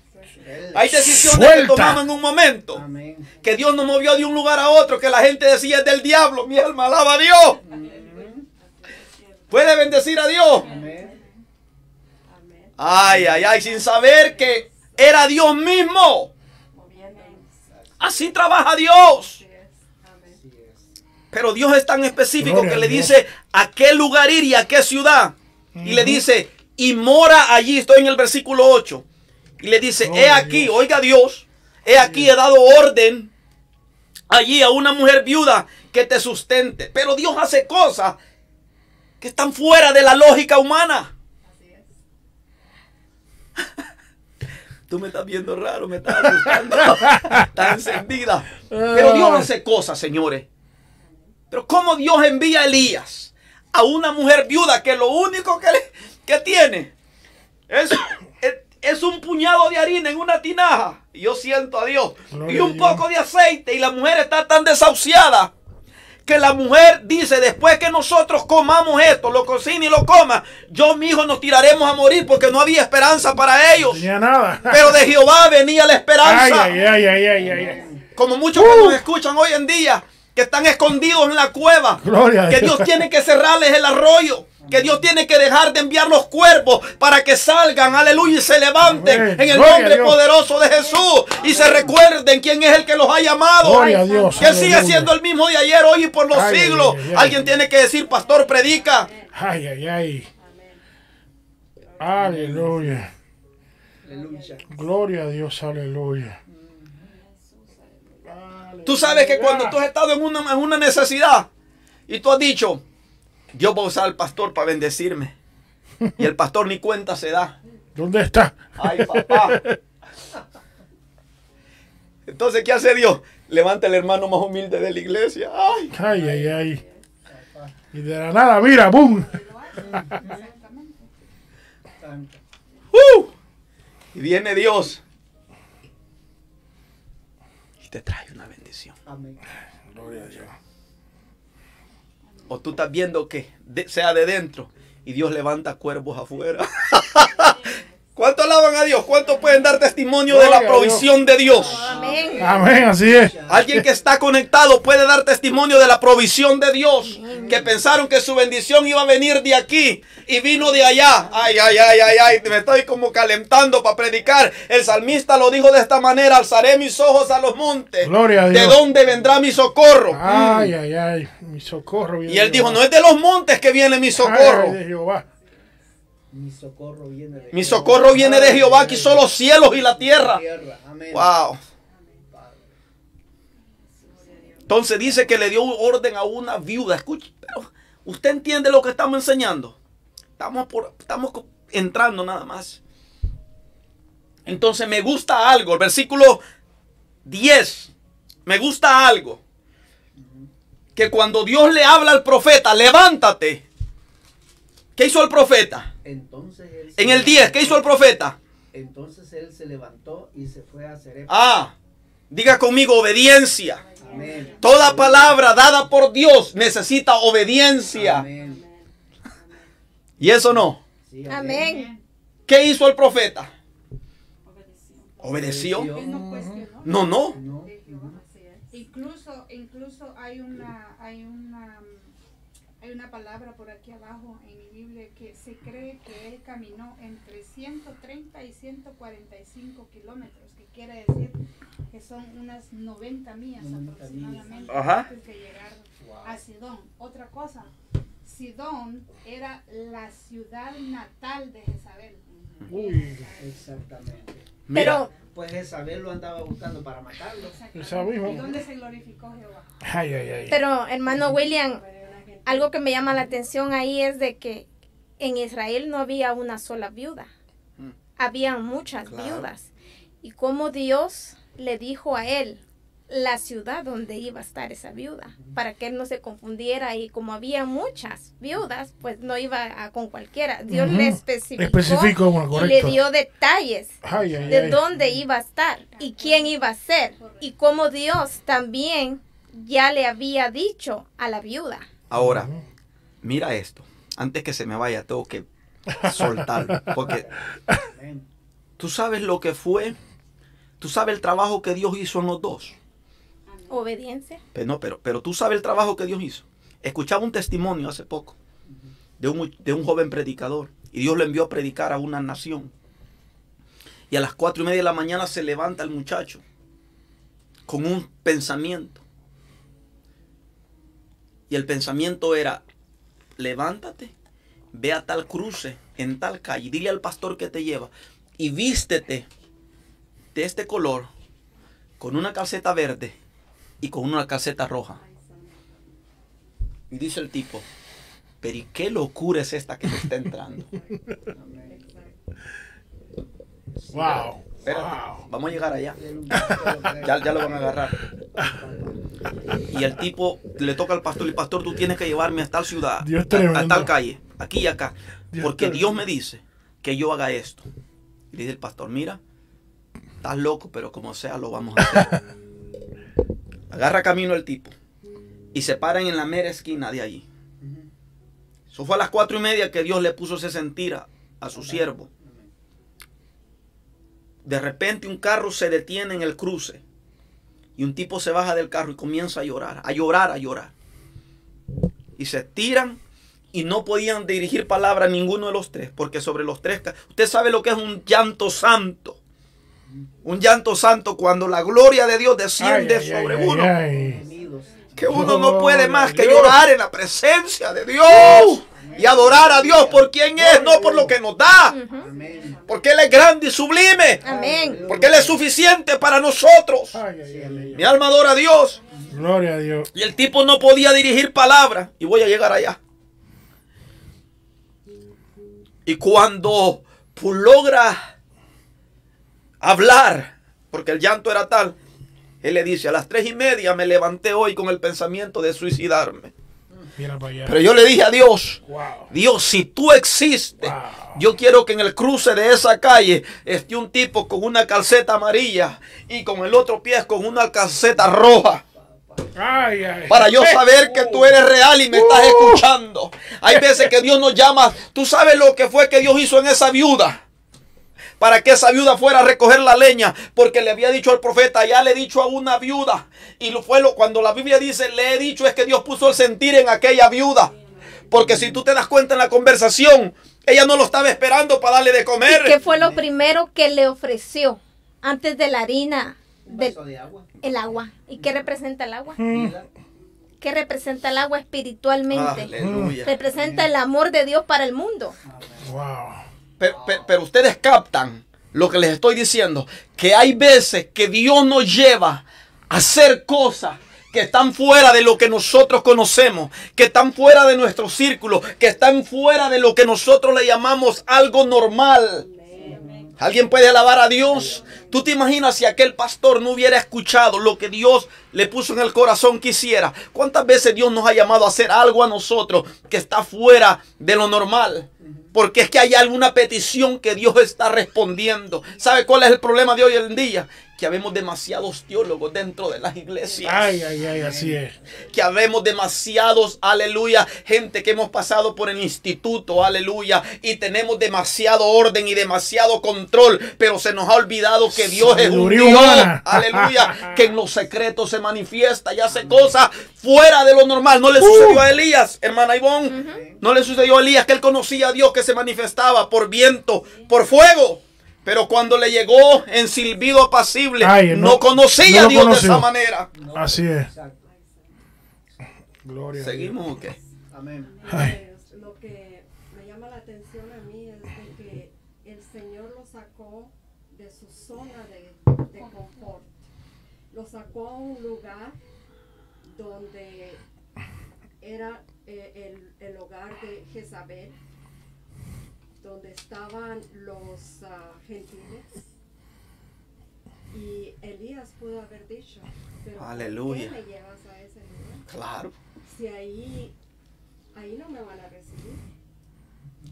Hay decisiones que tomamos en un momento Amén. que Dios nos movió de un lugar a otro, que la gente decía es del diablo. Mi alma alaba a Dios. Puede bendecir a Dios. Amén. Ay, ay, ay, sin saber que era Dios mismo. Así trabaja Dios. Pero Dios es tan específico que le dice a qué lugar ir y a qué ciudad. Y le dice, y mora allí. Estoy en el versículo 8. Y le dice, he aquí, oiga Dios, he aquí he dado orden allí a una mujer viuda que te sustente. Pero Dios hace cosas que están fuera de la lógica humana. Así es. Tú me estás viendo raro, me estás asustando. Está encendida. Pero Dios hace cosas, señores. Pero ¿cómo Dios envía a Elías a una mujer viuda que lo único que, le- que tiene es, es, es un puñado de harina en una tinaja? Y yo siento a Dios. Gloria y un poco de aceite. Y la mujer está tan desahuciada que la mujer dice, después que nosotros comamos esto, lo cocine y lo coma, yo mi hijo nos tiraremos a morir porque no había esperanza para ellos. No nada. Pero de Jehová venía la esperanza. ay, ay, ay. Como muchos que nos escuchan hoy en día, que están escondidos en la cueva. Gloria Que. Dios tiene que cerrarles el arroyo. Que Dios tiene que dejar de enviar los cuerpos para que salgan, aleluya, y se levanten Amén. en el Gloria nombre poderoso de Jesús. Y se recuerden quién es el que los ha llamado. Gloria a Dios. Que sigue siendo el mismo de ayer, hoy y por los ay, siglos. ay, ay. Alguien tiene que decir, pastor, predica. Ay, ay, ay. Aleluya. Aleluya. Gloria a Dios, aleluya. Tú sabes que cuando tú has estado en una, en una necesidad y tú has dicho, Dios va a usar al pastor para bendecirme. Y el pastor ni cuenta se da. ¿Dónde está? Ay, papá. Entonces, ¿qué hace Dios? Levanta el hermano más humilde de la iglesia. Ay, Ay, ay, ay. Y de la nada, mira, boom. Santo. ¡uh! Y viene Dios. Y te trae una bendición. Amén. Gloria a Dios. O tú estás viendo que de- sea de dentro y Dios levanta cuervos afuera. ¿Cuánto alaban a Dios? ¿Cuánto pueden dar testimonio de la Gloria a Dios. provisión de Dios? Amén. Amén, así es. Alguien que está conectado puede dar testimonio de la provisión de Dios. Que pensaron que su bendición iba a venir de aquí y vino de allá. Ay, ay, ay, ay, ay. Me estoy como calentando para predicar. El salmista lo dijo de esta manera: Alzaré mis ojos a los montes. Gloria a ¿De Dios. dónde vendrá mi socorro? Ay, ay, ay. Mi socorro viene Y él de dijo. No es de los montes que viene mi Ay, socorro. de Jehová. Mi socorro viene de Mi socorro viene de Jehová que hizo los cielos y la tierra. Wow. Entonces dice que le dio orden a una viuda. Escuche, pero usted entiende lo que estamos enseñando. Estamos, por, estamos entrando nada más. Entonces me gusta algo. El versículo 10. me gusta algo. Que cuando Dios le habla al profeta, levántate. ¿Qué hizo el profeta? Entonces él se En el 10, ¿qué hizo el profeta? Entonces él se levantó y se fue a Serepta. Ah, diga conmigo obediencia. Amén. Toda palabra dada por Dios necesita obediencia. Amén. ¿Y eso no? Sí, Amén. ¿Qué hizo el profeta? Obedeció. ¿Obedeció? No cuestionó. No, no. Incluso, incluso hay una, hay una, hay una palabra por aquí abajo en mi Biblia que se cree que él caminó entre 130 y 145 kilómetros, que quiere decir que son unas 90 millas 90 aproximadamente Ajá. antes de llegar a Sidón. Otra cosa, Sidón era la ciudad natal de Jezabel. Uy, Exactamente. Pero, Pues Jezabel lo andaba buscando para matarlo. ¿Y dónde se glorificó Jehová? ay, ay, ay. pero hermano William, algo que me llama la atención ahí es de que en Israel no había una sola viuda. Mm. Había muchas Claro. viudas. Y como Dios le dijo a él la ciudad donde iba a estar esa viuda, para que él no se confundiera y como había muchas viudas, pues no iba a con cualquiera. Dios le especificó, Especificó, bueno, y le dio detalles Ay, ay, de ay. dónde iba a estar y quién iba a ser y cómo Dios también ya le había dicho a la viuda. Ahora, mira esto. Antes que se me vaya, tengo que soltar. Porque tú sabes lo que fue. Tú sabes el trabajo que Dios hizo en los dos. Obediencia. Pero, no, pero, pero tú sabes el trabajo que Dios hizo. Escuchaba un testimonio hace poco de un, de un joven predicador. Y Dios lo envió a predicar a una nación. Y a las cuatro y media de la mañana se levanta el muchacho con un pensamiento. Y el pensamiento era, levántate, ve a tal cruce, en tal calle, dile al pastor que te lleva y vístete de este color con una calceta verde y con una calceta roja. Y dice el tipo, pero ¿y qué locura es esta que me está entrando? Wow. Espérate, Wow. vamos a llegar allá. Ya, ya lo van a agarrar. Y el tipo le toca al pastor, y pastor, tú tienes que llevarme a tal ciudad, a- a, tal calle, aquí y acá. Dios Porque tremendo. Dios me dice que yo haga esto. Y dice el pastor, mira, estás loco, pero como sea lo vamos a hacer. Agarra camino el tipo y se paran en la mera esquina de allí. Eso fue a las cuatro y media que Dios le puso ese sentir a, a su siervo. De repente un carro se detiene en el cruce y un tipo se baja del carro y comienza a llorar, a llorar, a llorar. Y se tiran y no podían dirigir palabra a ninguno de los tres, porque sobre los tres, usted sabe lo que es un llanto santo. Un llanto santo cuando la gloria de Dios desciende Ay, ay, sobre ay, uno. ay, ay. Unidos. Que uno no puede más que Dios. llorar en la presencia de Dios y adorar a Dios por quien es, no por lo que nos da. Amén. Porque Él es grande y sublime. Amén. Porque Él es suficiente para nosotros. Ay, ay, ay. Mi alma adora a Dios. Gloria a Dios. Y el tipo no podía dirigir palabra. Y voy a llegar allá. Y cuando logra hablar, porque el llanto era tal, él le dice, a las tres y media me levanté hoy con el pensamiento de suicidarme. Pero yo le dije a Dios, Wow. Dios, si tú existes, Wow. yo quiero que en el cruce de esa calle esté un tipo con una calceta amarilla y con el otro pie con una calceta roja. Ay, ay. Para yo saber que tú eres real y me estás escuchando. Hay veces que Dios nos llama. Tú sabes lo que fue que Dios hizo en esa viuda. Para que esa viuda fuera a recoger la leña. Porque le había dicho al profeta, ya le he dicho a una viuda. Y lo fue lo, cuando la Biblia dice, le he dicho, es que Dios puso el sentir en aquella viuda. Porque si tú te das cuenta en la conversación, ella no lo estaba esperando para darle de comer. ¿Qué fue lo primero que le ofreció antes de la harina? Del, de agua. el agua. ¿Y qué representa el agua? Vida. ¿Qué representa el agua espiritualmente? Aleluya. Representa el amor de Dios para el mundo. Wow. Pero, ustedes captan lo que les estoy diciendo, que hay veces que Dios nos lleva a hacer cosas que están fuera de lo que nosotros conocemos, que están fuera de nuestro círculo, que están fuera de lo que nosotros le llamamos algo normal. ¿Alguien puede alabar a Dios? ¿Tú te imaginas si aquel pastor no hubiera escuchado lo que Dios le puso en el corazón que hiciera? ¿Cuántas veces Dios nos ha llamado a hacer algo a nosotros que está fuera de lo normal? Porque es que hay alguna petición que Dios está respondiendo. ¿Sabe cuál es el problema de hoy en día? Que habemos demasiados teólogos dentro de las iglesias. Ay, ay, ay, así es. Que habemos demasiados, aleluya, gente que hemos pasado por el instituto, aleluya, y tenemos demasiado orden y demasiado control, pero se nos ha olvidado que Dios es un Dios, humana. aleluya, que en los secretos se manifiesta y hace cosas fuera de lo normal. No le sucedió a Elías, hermana Ivonne, no le sucedió a Elías que él conocía a Dios que se manifestaba por viento, por fuego. Pero cuando le llegó en silbido apacible, Ay, no, no- conocía no a Dios de esa manera. Así es. Exacto. Gloria a Dios. ¿Seguimos o qué? Amén. Ay. Lo que me llama la atención a mí es de que el Señor lo sacó de su zona de, de confort. Lo sacó a un lugar donde era eh, el, el hogar de Jezabel, donde estaban los ah, gentiles. Y Elías pudo haber dicho, pero ¿por Aleluya. qué me llevas a ese lugar? Claro. Si ahí, ahí no me van a recibir.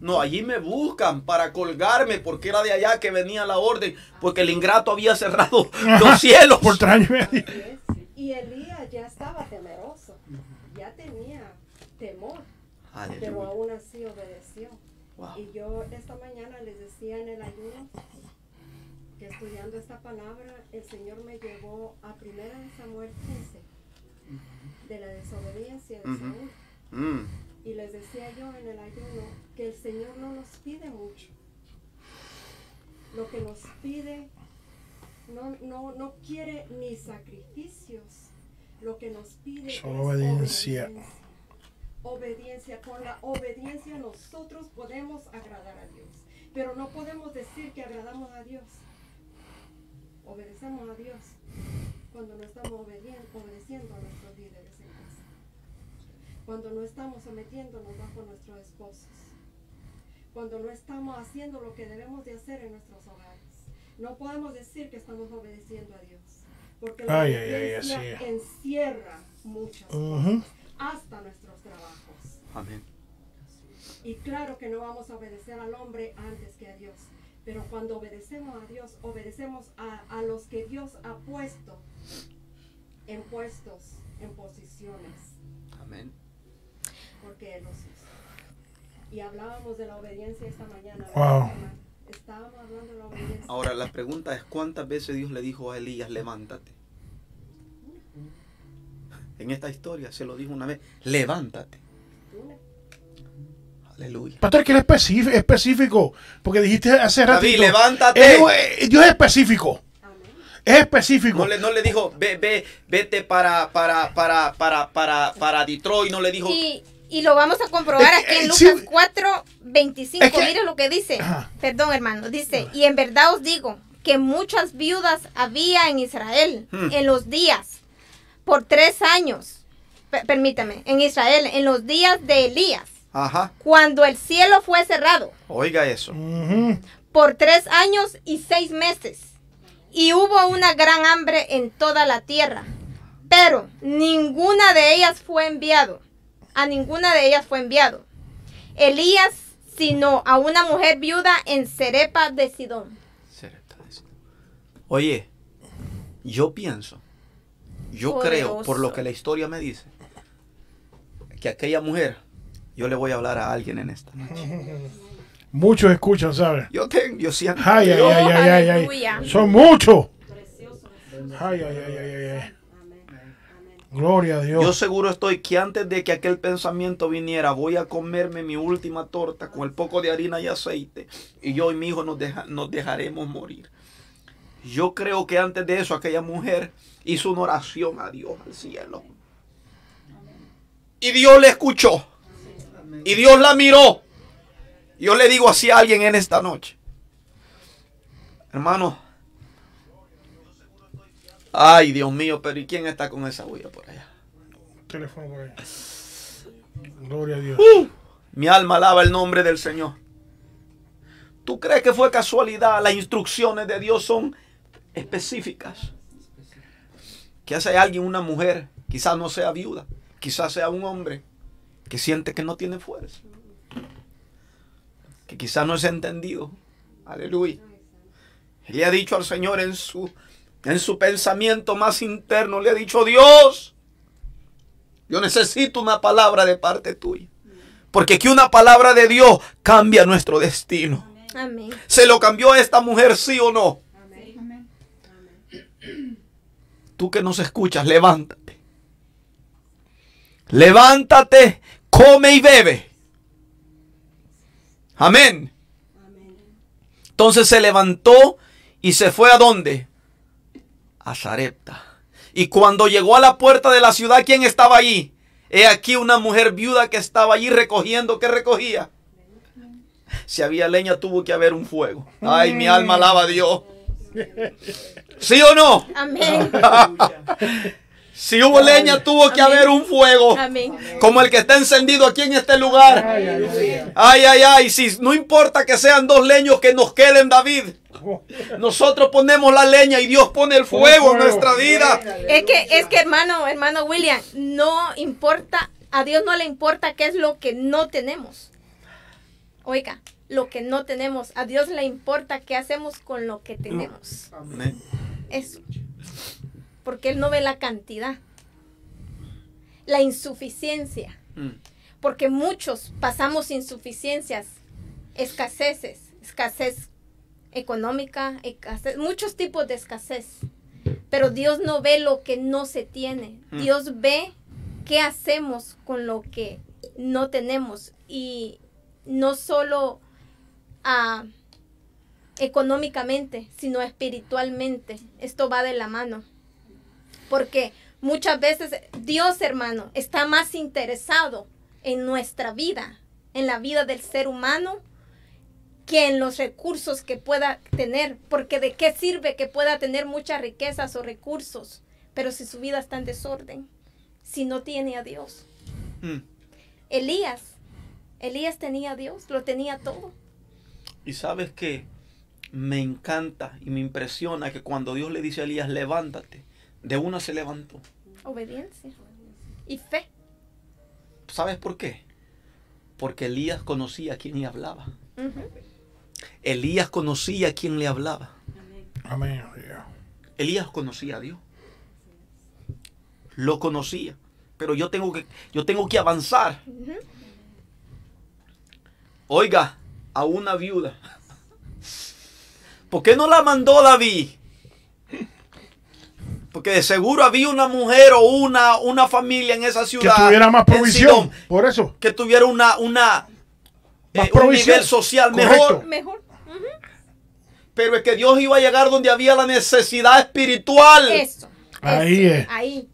No, allí me buscan para colgarme porque era de allá que venía la orden, porque el ingrato había cerrado los cielos. Por tres y Elías ya estaba temeroso, ya tenía temor, pero aún así obedeció. Wow. Y yo esta mañana les decía en el ayuno que estudiando esta palabra, el Señor me llevó a 1 Samuel 15, de la desobediencia de. Saúl. Mm, Y les decía yo en el ayuno que el Señor no nos pide mucho. Lo que nos pide no, no, no quiere ni sacrificios. Lo que nos pide Solo es obediencia. obediencia. Obediencia. Con la obediencia nosotros podemos agradar a Dios. Pero no podemos decir que agradamos a Dios. Obedecemos a Dios cuando no estamos obedeciendo a nuestros líderes en casa cuando no estamos sometiéndonos bajo nuestros esposos, cuando no estamos haciendo lo que debemos de hacer en nuestros hogares. No podemos decir que estamos obedeciendo a Dios, porque la obediencia encierra muchas hasta nuestros trabajos. amén. Y claro que no vamos a obedecer al hombre antes que a Dios. Pero cuando obedecemos a Dios, obedecemos a, a los que Dios ha puesto en puestos, en posiciones Amén. porque Él los hizo. Y hablábamos de la obediencia esta mañana. ¿verdad, Wow. hermano? Estábamos hablando de la obediencia. Ahora la pregunta es cuántas veces Dios le dijo a Elías, levántate. En esta historia se lo dijo una vez, levántate. Aleluya. Pastor, que era específico, específico. Porque dijiste hace rato. David, levántate. Dios es específico. Es específico. No le, no le dijo, ve, ve, vete para, para, para, para, para, para Detroit, no le dijo, Y, y lo vamos a comprobar Es aquí en eh, Lucas sí. 4, 25. Es que- Mira lo que dice. Ajá. Perdón, hermano. Dice, y en verdad os digo que muchas viudas había en Israel Hmm. en los días, por tres años. Pe- permítame, en Israel, en los días de Elías, ajá, cuando el cielo fue cerrado oiga eso. Por tres años y seis meses. Y hubo una gran hambre en toda la tierra. Pero ninguna de ellas fue enviado. A ninguna de ellas fue enviado. Elías, sino a una mujer viuda en Cerepa de Sidón. Oye, yo pienso, yo creo, por lo que la historia me dice, que aquella mujer, yo le voy a hablar a alguien en esta noche. Muchos escuchan, ¿sabes? Yo tengo, yo siento. Ay, ay, ay, ay, ay, ay. Son muchos. Precioso. Ay, ay, ay, ay, ay, ay. Amén. Amén. Gloria a Dios. Yo seguro estoy que antes de que aquel pensamiento viniera, voy a comerme mi última torta con el poco de harina y aceite. Y yo y mi hijo nos, deja- nos dejaremos morir. Yo creo que antes de eso aquella mujer hizo una oración a Dios al cielo. Y Dios le escuchó. Y Dios la miró. Yo le digo así a alguien en esta noche. Hermano. Ay, Dios mío, pero ¿y quién está con esa huella por allá? Teléfono por ahí. Gloria a Dios. Mi alma alaba el nombre del Señor. Tú crees que fue casualidad, las instrucciones de Dios son específicas. Que hace alguien, una mujer, quizás no sea viuda, quizás sea un hombre que siente que no tiene fuerza, que quizás no es entendido. Aleluya. Le ha dicho al Señor en su, en su pensamiento más interno, le ha dicho, Dios, yo necesito una palabra de parte tuya. Porque que una palabra de Dios cambia nuestro destino. Amén. ¿Se lo cambió a esta mujer, sí o no? Amén. Tú que nos escuchas, levántate. Levántate, come y bebe. Amén. Entonces se levantó y se fue a dónde? A Zarepta. Y cuando llegó a la puerta de la ciudad, ¿quién estaba allí? He aquí una mujer viuda que estaba allí recogiendo. ¿Qué recogía? Si había leña, tuvo que haber un fuego. Ay, mi alma alaba a Dios. ¿Sí o no? Amén. Si hubo leña, tuvo que haber un fuego. Amén. Como el que está encendido aquí en este lugar. Ay, ay, ay. Si no importa que sean dos leños que nos queden, David. Nosotros ponemos la leña y Dios pone el fuego en nuestra vida. Es que, es que hermano, hermano William, no importa, a Dios no le importa qué es lo que no tenemos. Oiga, lo que no tenemos, a Dios le importa qué hacemos con lo que tenemos. Amén. Eso. Porque Él no ve la cantidad, la insuficiencia. Mm. Porque muchos pasamos insuficiencias, escaseces, escasez económica, escasez, muchos tipos de escasez. Pero Dios no ve lo que no se tiene. Mm. Dios ve qué hacemos con lo que no tenemos. Y no solo ah, económicamente, sino espiritualmente. Esto va de la mano. Porque muchas veces Dios, hermano, está más interesado en nuestra vida, en la vida del ser humano, que en los recursos que pueda tener. Porque de qué sirve que pueda tener muchas riquezas o recursos, pero si su vida está en desorden, si no tiene a Dios. Mm. Elías, Elías tenía a Dios, lo tenía todo. Y sabes que me encanta y me impresiona que cuando Dios le dice a Elías, levántate, de una se levantó. Obediencia y fe. ¿Sabes por qué? Porque Elías conocía a quien le hablaba. Elías conocía a quien le hablaba. Amén. Elías conocía a Dios. Lo conocía. Pero yo tengo que, yo tengo que avanzar. Oiga, a una viuda. ¿Por qué no la mandó David? Porque de seguro había una mujer o una, una familia en esa Que ciudad. tuviera más provisión. Sidón, Por eso. que tuviera una, una Más eh, un nivel social Correcto. mejor. Mejor. Pero es que Dios iba a llegar donde había la necesidad espiritual. Eso. Ahí es. Ahí.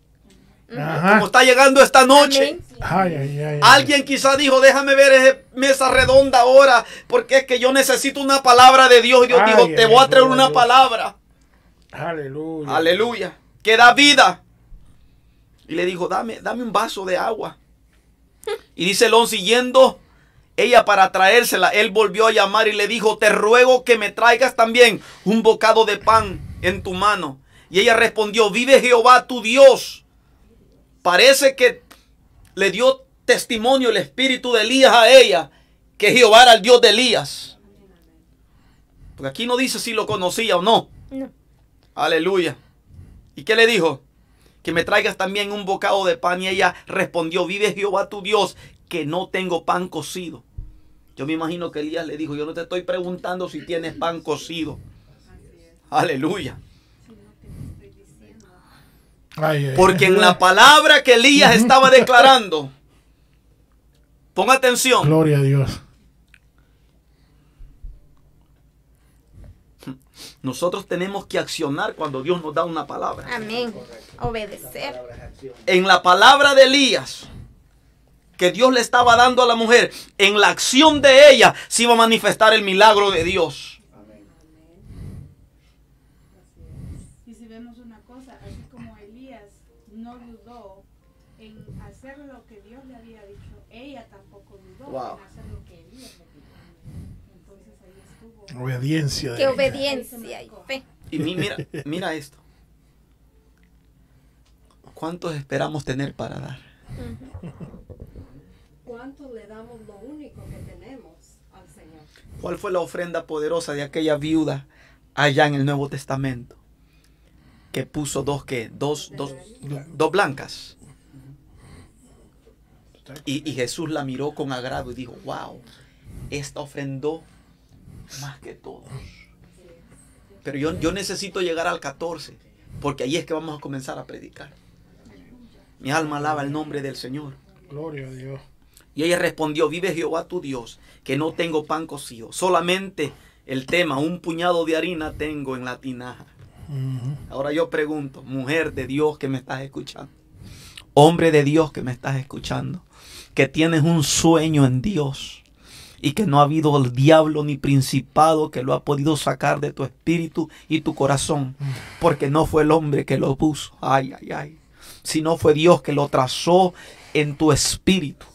Como está llegando esta noche. Amén. Ay, ay, ay, ay. Alguien quizá dijo, déjame ver esa mesa redonda ahora, porque es que yo necesito una palabra de Dios. Y Dios Ay, dijo, te ay, voy a traer una palabra. Aleluya. Aleluya. Que da vida. Y le dijo, dame, dame un vaso de agua. Y dice el 11, yendo ella para traérsela, él volvió a llamar y le dijo, te ruego que me traigas también un bocado de pan en tu mano. Y ella respondió, vive Jehová tu Dios. Parece que le dio testimonio el espíritu de Elías a ella, que Jehová era el Dios de Elías. Porque aquí no dice si lo conocía o no. No. Aleluya. ¿Y qué le dijo? Que me traigas también un bocado de pan. Y ella respondió, vive Jehová tu Dios, que no tengo pan cocido. Yo me imagino que Elías le dijo, yo no te estoy preguntando si tienes pan cocido. Aleluya. Ay, Porque ay. en la palabra que Elías estaba declarando, pon atención, Gloria a Dios. nosotros tenemos que accionar cuando Dios nos da una palabra. Amén. Obedecer. en la palabra de Elías que Dios le estaba dando a la mujer, en la acción de ella se iba a manifestar el milagro de Dios. Estuvo Obediencia. Que obediencia y fe. Y mi- mira, mira esto. ¿Cuántos esperamos tener para dar? ¿Cuánto le damos lo único que tenemos al Señor? ¿Cuál fue la ofrenda poderosa de aquella viuda allá en el Nuevo Testamento? Que puso dos que dos, dos, dos blancas. Y, y Jesús la miró con agrado y dijo, wow, esta ofrendó más que todos. Pero yo, yo necesito llegar al 14, porque ahí es que vamos a comenzar a predicar. Mi alma alaba el nombre del Señor. Gloria a Dios. Y ella respondió, vive Jehová tu Dios, que no tengo pan cocido. Solamente el tema, un puñado de harina tengo en la tinaja. Ahora yo pregunto, mujer de Dios que me estás escuchando, hombre de Dios que me estás escuchando, que tienes un sueño en Dios y que no ha habido el diablo ni principado que lo ha podido sacar de tu espíritu y tu corazón, porque no fue el hombre que lo puso, ay, ay, ay, sino fue Dios que lo trazó en tu espíritu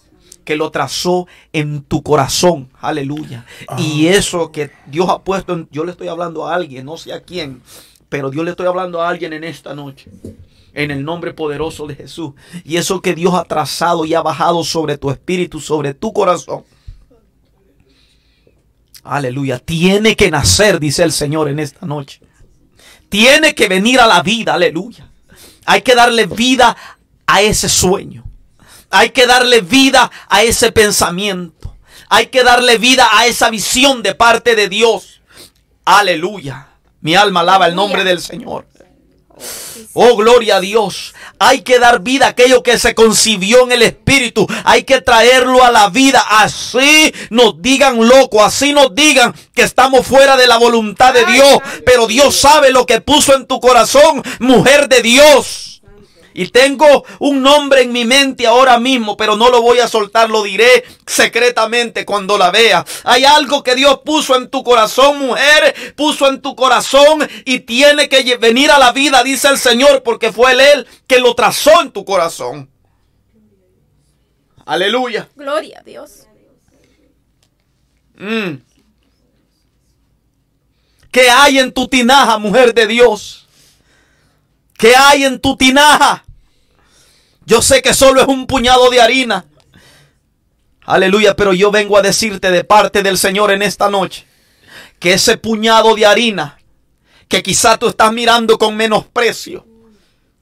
que lo trazó en tu corazón. Aleluya. Y eso que Dios ha puesto, en- yo le estoy hablando a alguien, no sé a quién, pero Dios le estoy hablando a alguien en esta noche. En el nombre poderoso de Jesús. Y eso que Dios ha trazado y ha bajado sobre tu espíritu, sobre tu corazón. Aleluya. Tiene que nacer, dice el Señor en esta noche. Tiene que venir a la vida. Aleluya. Hay que darle vida a ese sueño. Hay que darle vida a ese pensamiento. Hay que darle vida a esa visión de parte de Dios. Aleluya. Mi alma alaba el nombre del Señor. Oh, gloria a Dios. Hay que dar vida a aquello que se concibió en el Espíritu. Hay que traerlo a la vida. Así nos digan loco. Así nos digan que estamos fuera de la voluntad de Dios. Pero Dios sabe lo que puso en tu corazón, mujer de Dios. Y tengo un nombre en mi mente ahora mismo, pero no lo voy a soltar, lo diré secretamente cuando la vea. Hay algo que Dios puso en tu corazón, mujer, puso en tu corazón y tiene que venir a la vida, dice el Señor, porque fue Él, él que lo trazó en tu corazón. Aleluya. Gloria a Dios. Mm. ¿Qué hay en tu tinaja, mujer de Dios? ¿Qué hay en tu tinaja? Yo sé que solo es un puñado de harina. Aleluya, pero yo vengo a decirte de parte del Señor en esta noche que ese puñado de harina que quizá tú estás mirando con menosprecio.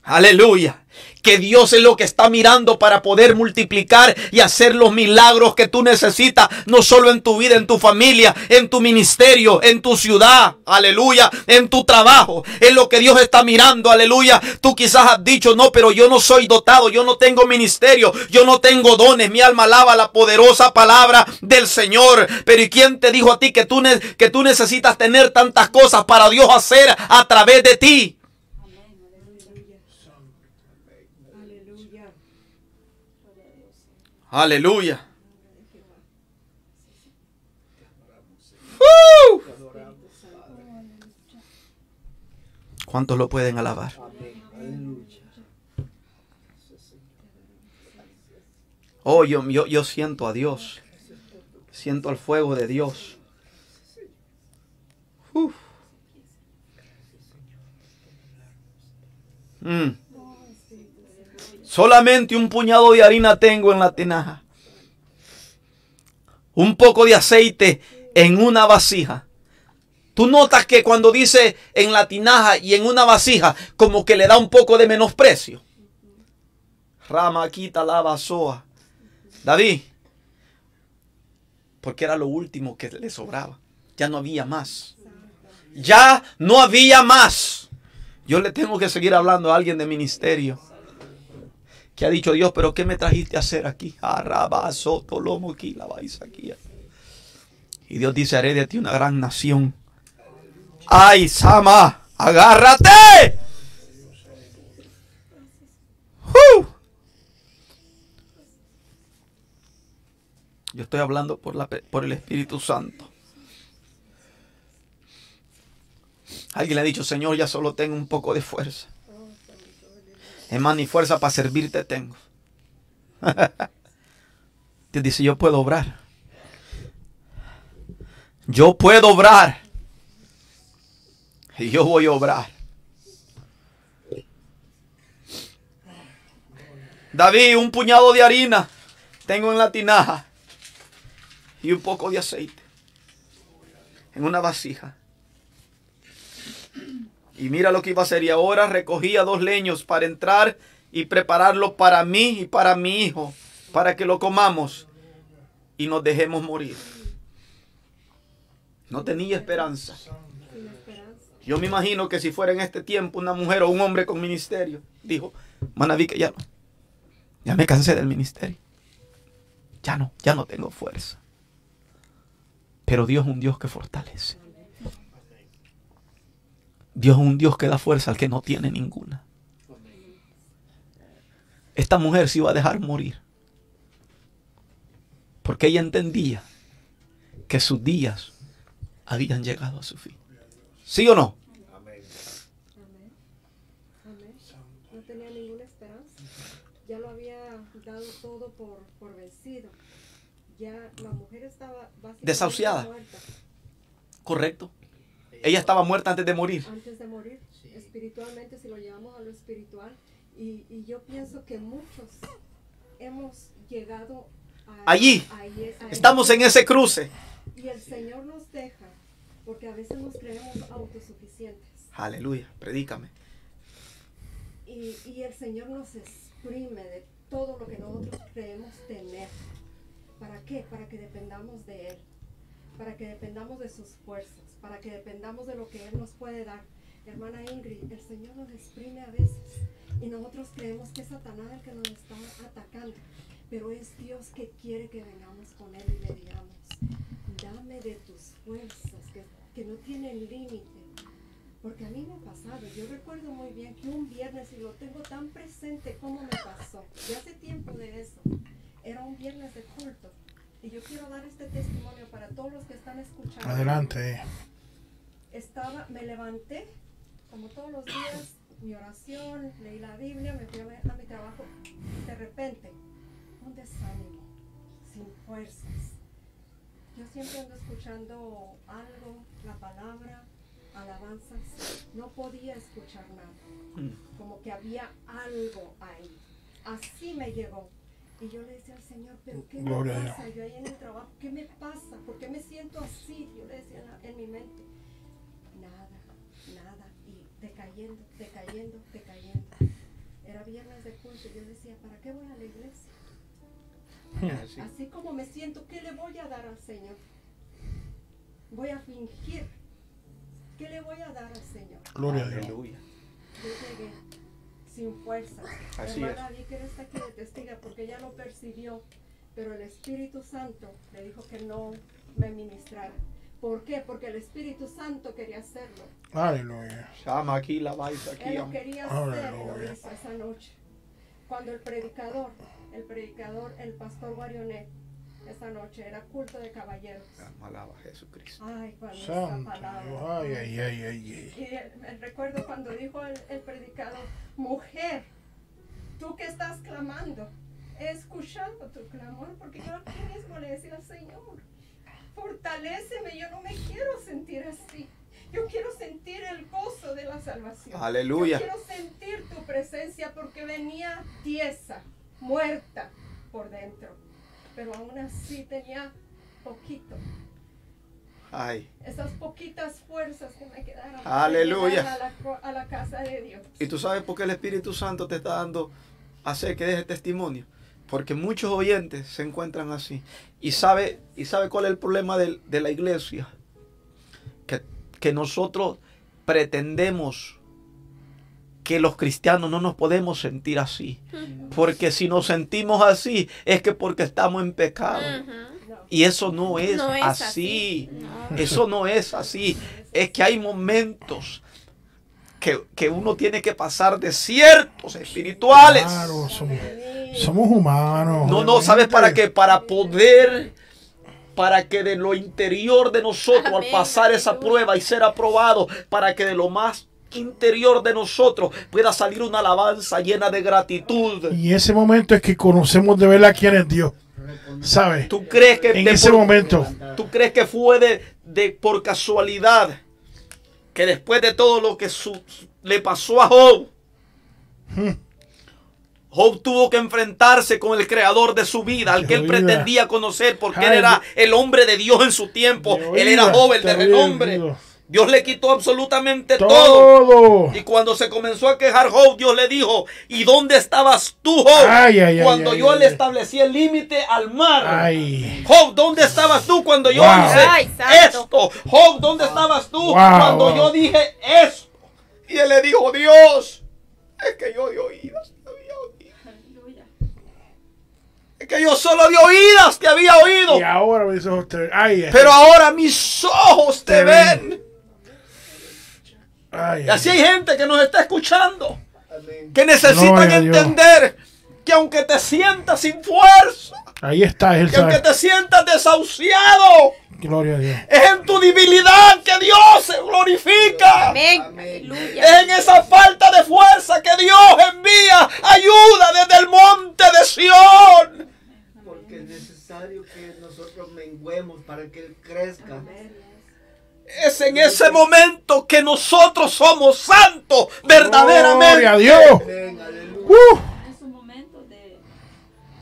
Aleluya. Que Dios es lo que está mirando para poder multiplicar y hacer los milagros que tú necesitas, no solo en tu vida, en tu familia, en tu ministerio, en tu ciudad, aleluya, en tu trabajo. Es lo que Dios está mirando, aleluya. Tú quizás has dicho, no, pero yo no soy dotado, yo no tengo ministerio, yo no tengo dones. Mi alma alaba la poderosa palabra del Señor. Pero ¿y quién te dijo a ti que tú, que tú necesitas tener tantas cosas para Dios hacer a través de ti? Aleluya. Aleluya. ¡Uh! ¿Cuántos lo pueden alabar? Oh, yo, yo, yo siento a Dios. Siento el fuego de Dios. Uf. Mm. Solamente un puñado de harina tengo en la tinaja. Un poco de aceite en una vasija. Tú notas que cuando dice en la tinaja y en una vasija, como que le da un poco de menosprecio. Rama quita la vasoa. David, porque era lo último que le sobraba. Ya no había más. Ya no había más. Yo le tengo que seguir hablando a alguien de ministerio que ha dicho Dios, pero ¿qué me trajiste a hacer aquí? Arrabazo, tolomo, aquí, la vais aquí. Y Dios dice, haré de ti una gran nación. ¡Ay, Sama! ¡Agárrate! Yo estoy hablando por, la, por el Espíritu Santo. Alguien le ha dicho, Señor, ya solo tengo un poco de fuerza. Más, ni fuerza para servirte tengo. Dios dice, yo puedo obrar. Yo puedo obrar. Y yo voy a obrar. David, un puñado de harina tengo en la tinaja y un poco de aceite en una vasija. Y mira lo que iba a hacer. Y ahora recogía dos leños para entrar y prepararlo para mí y para mi hijo, para que lo comamos y nos dejemos morir. No tenía esperanza. Yo me imagino que si fuera en este tiempo una mujer o un hombre con ministerio, dijo, Manaví que ya no. Ya me cansé del ministerio. Ya no, ya no tengo fuerza. Pero Dios es un Dios que fortalece. Dios es un Dios que da fuerza al que no tiene ninguna. Esta mujer se iba a dejar morir. Porque ella entendía que sus días habían llegado a su fin. ¿Sí o no? Amén. No tenía ninguna esperanza. Ya lo había dado todo por, por vencido. Ya la mujer estaba Desahuciada. muerta Correcto. Ella estaba muerta antes de morir. antes de morir. Espiritualmente, si lo llevamos a lo espiritual. Y, y yo pienso que muchos hemos llegado a, Allí. a Estamos en ese cruce. Y el Señor nos deja, porque a veces nos creemos autosuficientes. Aleluya. Predícame. Y, y el Señor nos exprime de todo lo que nosotros creemos tener. ¿Para qué? Para que dependamos de Él. Para que dependamos de sus fuerzas. Para que dependamos de lo que Él nos puede dar. Hermana Ingrid, el Señor nos exprime a veces. Y nosotros creemos que es Satanás el que nos está atacando. Pero es Dios que quiere que vengamos con Él y le digamos, dame de tus fuerzas que, que no tienen límite. Porque a mí me ha pasado, yo recuerdo muy bien que un viernes, y lo tengo tan presente como me pasó, ya hace tiempo de eso, era un viernes de culto. Y yo quiero dar este testimonio para todos los que están escuchando. Adelante. Estaba, me levanté, como todos los días, mi oración, leí la Biblia, me fui a, a mi trabajo. De repente, un desánimo, sin fuerzas. Yo siempre ando escuchando algo, la palabra, alabanzas. No podía escuchar nada. Como que había algo ahí. Así me llegó. Y yo le decía al Señor, pero ¿qué Gloria me pasa? Yo ahí en el trabajo, ¿qué me pasa? ¿Por qué me siento así? Yo le decía en, la- en mi mente, nada, nada. Y decayendo, decayendo, decayendo. Era viernes de culto y yo decía, ¿para qué voy a la iglesia? Así como me siento, ¿qué le voy a dar al Señor? Voy a fingir. ¿Qué le voy a dar al Señor? Gloria a Dios. Aleluya. Yo llegué sin fuerzas. Así Hermana Víquer está aquí de testiga porque ella lo percibió, pero el Espíritu Santo le dijo que no me ministrara. ¿Por qué? Porque el Espíritu Santo quería hacerlo. Aleluya. Llama aquí la vais aquí. Él lo quería hacer y lo hizo esa noche. Cuando el predicador, el predicador, el pastor Guarionet, esa noche era culto de caballeros. Alaba a Jesucristo. Ay, cuando esa Santo Dios. palabra. Ay, ay, ay, ay, ay. Y recuerdo cuando dijo el, el predicador, mujer, tú que estás clamando, he escuchado tu clamor, porque yo aquí mismo le decía al Señor, fortaléceme, yo no me quiero sentir así. Yo quiero sentir el gozo de la salvación. Aleluya. Yo quiero sentir tu presencia porque venía tiesa, muerta por dentro. Pero aún así tenía poquito Ay. esas poquitas fuerzas que me quedaron Aleluya. A la, co- a la casa de Dios. Y tú sabes por qué el Espíritu Santo te está dando hacer que dejes testimonio. Porque muchos oyentes se encuentran así. Y sabe, y sabe cuál es el problema del- de, la iglesia. Que, que nosotros pretendemos que los cristianos no nos podemos sentir así. Porque si nos sentimos así es que porque estamos en pecado. Y eso no es, No es así. así. No. Eso no es así. Es que hay momentos que, que uno tiene que pasar desiertos espirituales. Claro, somos, somos humanos. No, no, ¿sabes para qué? Para poder, para que de lo interior de nosotros, al pasar esa prueba y ser aprobado, para que de lo más interior de nosotros pueda salir una alabanza llena de gratitud. Y ese momento es que conocemos de verdad quién es Dios. ¿Sabes? ¿Tú crees que En ese por- momento. ¿Tú crees que fue de, de por casualidad que después de todo lo que su- le pasó a Job, Job tuvo que enfrentarse con el creador de su vida, al que él pretendía conocer, porque él era el hombre de Dios en su tiempo. Él era joven, de renombre. Dios le quitó absolutamente todo. Todo. Y cuando se comenzó a quejar Job, Dios le dijo, ¿y dónde estabas tú, Job? Ay, ay, ay, cuando ay, yo ay, le ay. establecí el límite al mar. Ay. Job, ¿dónde estabas tú cuando yo Wow. hice esto? Job, ¿dónde estabas tú Wow, cuando wow. yo dije esto? Y él le dijo, Dios, es que yo de oídas te había oído. Es que yo solo de oídas te había oído. Y ahora mis ojos te Ay, ay, Pero ahora mis ojos te Te ven. ven. Ay, Y así hay gente que nos está escuchando. Amén. Que necesitan entender que aunque te sientas sin fuerza, Ahí está, él que aunque te sientas desahuciado, Gloria a Dios. es en tu debilidad que Dios se glorifica. Amén. Amén. Es en esa falta de fuerza que Dios envía ayuda desde el monte de Sión. Porque es necesario que nosotros menguemos para que Él crezca. Es en ese momento que nosotros somos santos Gloria a verdaderamente. Dios. Uh, En esos momentos de,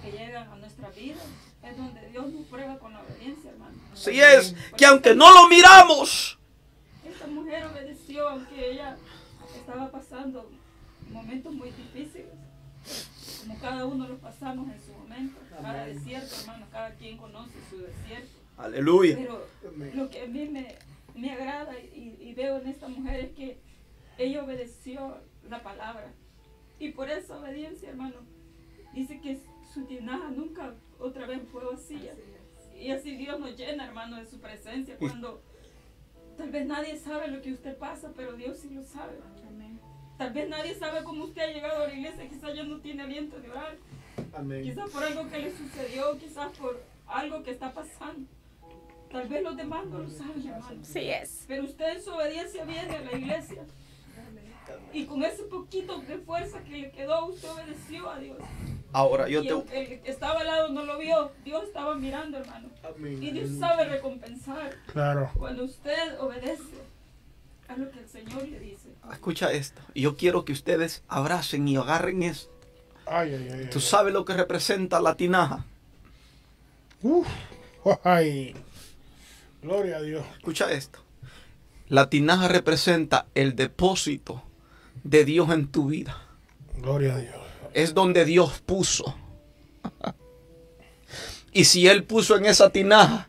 que llegan a nuestra vida es donde Dios nos prueba con la obediencia, hermano. Si es que aunque no lo miramos, Esta mujer obedeció aunque ella estaba pasando momentos muy difíciles, como cada uno los pasamos en su momento. Cada desierto, hermano, cada quien conoce su desierto. aleluya. Pero lo que a mí me, me agrada y, y veo en esta mujer es que ella obedeció la palabra. Y por esa obediencia, hermano, dice que su tinaja nunca otra vez fue vacía. Y así Dios nos llena, hermano, de su presencia cuando tal vez nadie sabe lo que usted pasa, pero Dios sí lo sabe. Tal vez nadie sabe cómo usted ha llegado a la iglesia, quizás ya no tiene aliento de orar. Amén. Quizás por algo que le sucedió, quizás por algo que está pasando. Tal vez los demás no lo saben, hermano. Sí es. Pero usted en su obediencia viene a la iglesia. Y con ese poquito de fuerza que le quedó, usted obedeció a Dios. Ahora yo y te... el que estaba al lado no lo vio, Dios estaba mirando, hermano. Amén. Y Dios sabe recompensar claro. cuando usted obedece a lo que el Señor le dice. Escucha esto. Y yo quiero que ustedes abracen y agarren esto. Ay, ay, ay. ¿Tú sabes lo que representa la tinaja? Uf, ay. Gloria a Dios. Escucha esto. La tinaja representa el depósito de Dios en tu vida. Gloria a Dios. Es donde Dios puso. Y si Él puso en esa tinaja,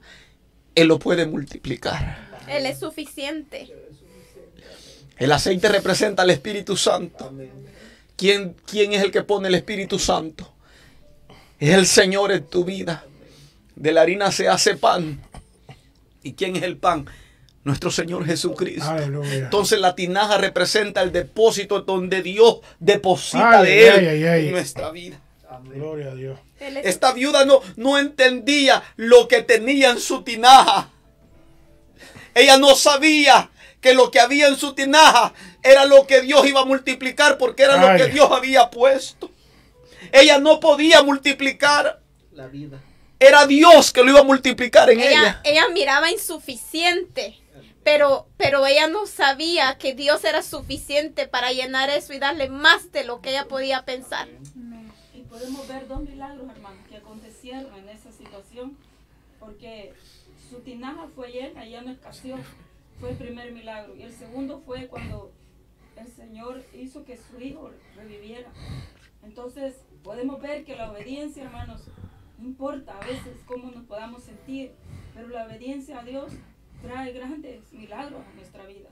Él lo puede multiplicar. Él es suficiente. El aceite representa al Espíritu Santo. ¿Quién, ¿Quién es el que pone el Espíritu Santo? Es el Señor en tu vida. De la harina se hace pan. ¿Y quién es el pan? Nuestro Señor Jesucristo. Aleluya. Entonces la tinaja representa el depósito donde Dios deposita Ay, de Él ay, ay, ay. en nuestra vida. Gloria a Dios. Esta viuda no, no entendía lo que tenía en su tinaja. Ella no sabía que lo que había en su tinaja era lo que Dios iba a multiplicar porque era lo que Dios había puesto. Ella no podía multiplicar. La vida. Era Dios que lo iba a multiplicar en ella. ella, ella miraba insuficiente, pero, pero ella no sabía que Dios era suficiente para llenar eso y darle más de lo que ella podía pensar. Y podemos ver dos milagros, hermanos, que acontecieron en esa situación, porque su tinaja fue llena y ya no escaseó. Fue el primer milagro. Y el segundo fue cuando el Señor hizo que su hijo reviviera. Entonces, podemos ver que la obediencia, hermanos, no importa a veces cómo nos podamos sentir, pero la obediencia a Dios trae grandes milagros a nuestra vida.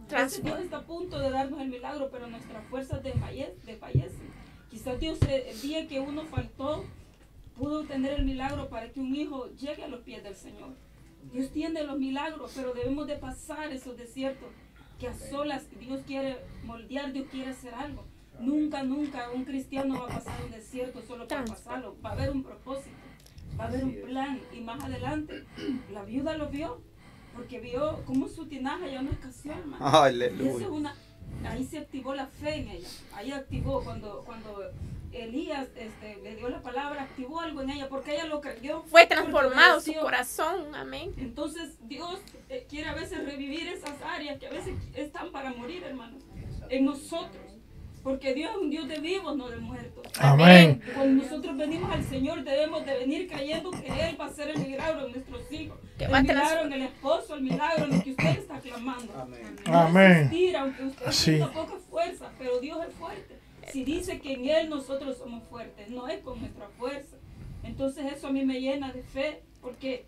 Entonces, Dios está a punto de darnos el milagro, pero nuestras fuerzas desfalle- desfallecen. Quizás Dios eh, el día que uno faltó pudo tener el milagro para que un hijo llegue a los pies del Señor. Dios tiene los milagros, pero debemos de pasar esos desiertos que a solas Dios quiere moldear, Dios quiere hacer algo. Nunca, nunca un cristiano va a pasar un desierto solo para pasarlo. Va a haber un propósito, va a haber un plan. Y más adelante, la viuda lo vio, porque vio cómo su tinaja ya no escaseó, hermano. Y eso es una, ahí se activó la fe en ella. Ahí activó cuando, cuando Elías este, le dio la palabra, activó algo en ella, porque ella lo creyó. Fue transformado su corazón. Amén. Entonces Dios eh, quiere a veces revivir esas áreas que a veces están para morir, hermanos, en nosotros. Porque Dios es un Dios de vivos, no de muertos. Amén. Cuando nosotros venimos al Señor debemos de venir creyendo que Él va a hacer el milagro en nuestros hijos. Que el va a milagro en el esposo, el milagro en lo que usted está clamando. No Amén. resistir, aunque usted Sí. poca fuerza, pero Dios es fuerte. Si dice que en Él nosotros somos fuertes, no es con nuestra fuerza. Entonces eso a mí me llena de fe, porque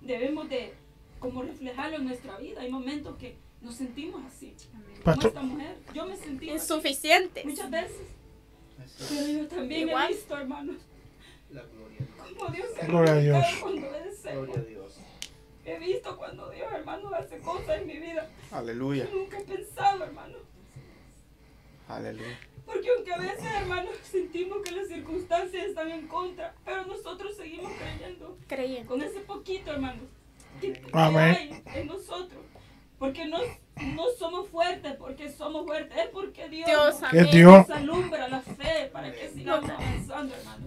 debemos de como reflejarlo en nuestra vida. Hay momentos que nos sentimos así. Pastor. esta mujer. Yo me sentí así Insuficientes. muchas veces. Pero yo también Igual. he visto, hermanos, La gloria. como Dios se Gloria a Dios. cuando. Gloria a Dios. He visto cuando Dios, hermano, hace cosas en mi vida. Aleluya. Yo nunca he pensado, hermano. Aleluya. Porque aunque a veces, hermanos, sentimos que las circunstancias están en contra, pero nosotros seguimos creyendo. Creyendo. Con ese poquito, hermanos, que, que hay en nosotros. Porque no, no somos fuertes porque somos fuertes, es porque Dios, Dios, amén. Dios. nos alumbra la fe para que sigamos avanzando, hermano.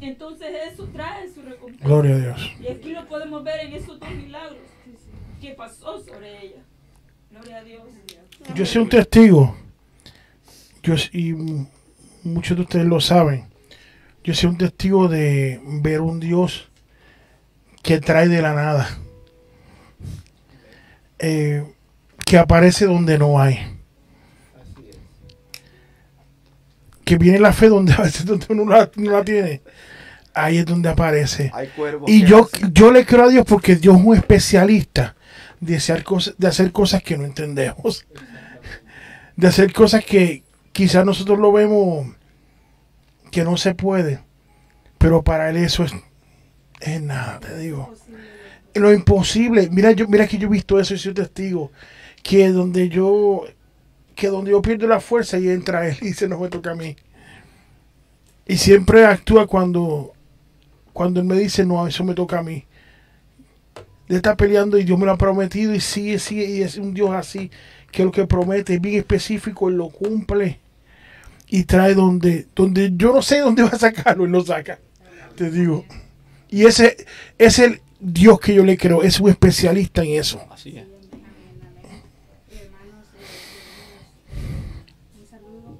Entonces eso trae su recompensa. Gloria a Dios. Y aquí lo podemos ver en esos dos milagros que pasó sobre ella. Gloria a Dios. Yo soy un testigo. Yo, y muchos de ustedes lo saben. Yo soy un testigo de ver un Dios que trae de la nada. Eh, que aparece donde no hay. Así es. Que viene la fe donde a veces donde uno la- no la tiene. Ahí es donde aparece. Hay Y yo, hacen- yo le creo a Dios porque Dios es un especialista de hacer cosas, de hacer cosas que no entendemos. De hacer cosas que quizás nosotros lo vemos que no se puede. Pero para él eso es, es nada, te digo. Lo imposible. Mira, yo, mira que yo he visto eso y soy testigo. Que donde yo, que donde yo pierdo la fuerza y entra él y dice no me toca a mí. Y siempre actúa cuando, cuando él me dice no, eso me toca a mí. Él está peleando y Dios me lo ha prometido y sigue, sigue, y es un Dios así, que lo que promete es bien específico, él lo cumple y trae donde, donde yo no sé dónde va a sacarlo, él lo saca. Te digo. Y ese es el Dios que yo le creo, es un especialista en eso. Así es. Hermanos, eh, tenemos, eh, un saludo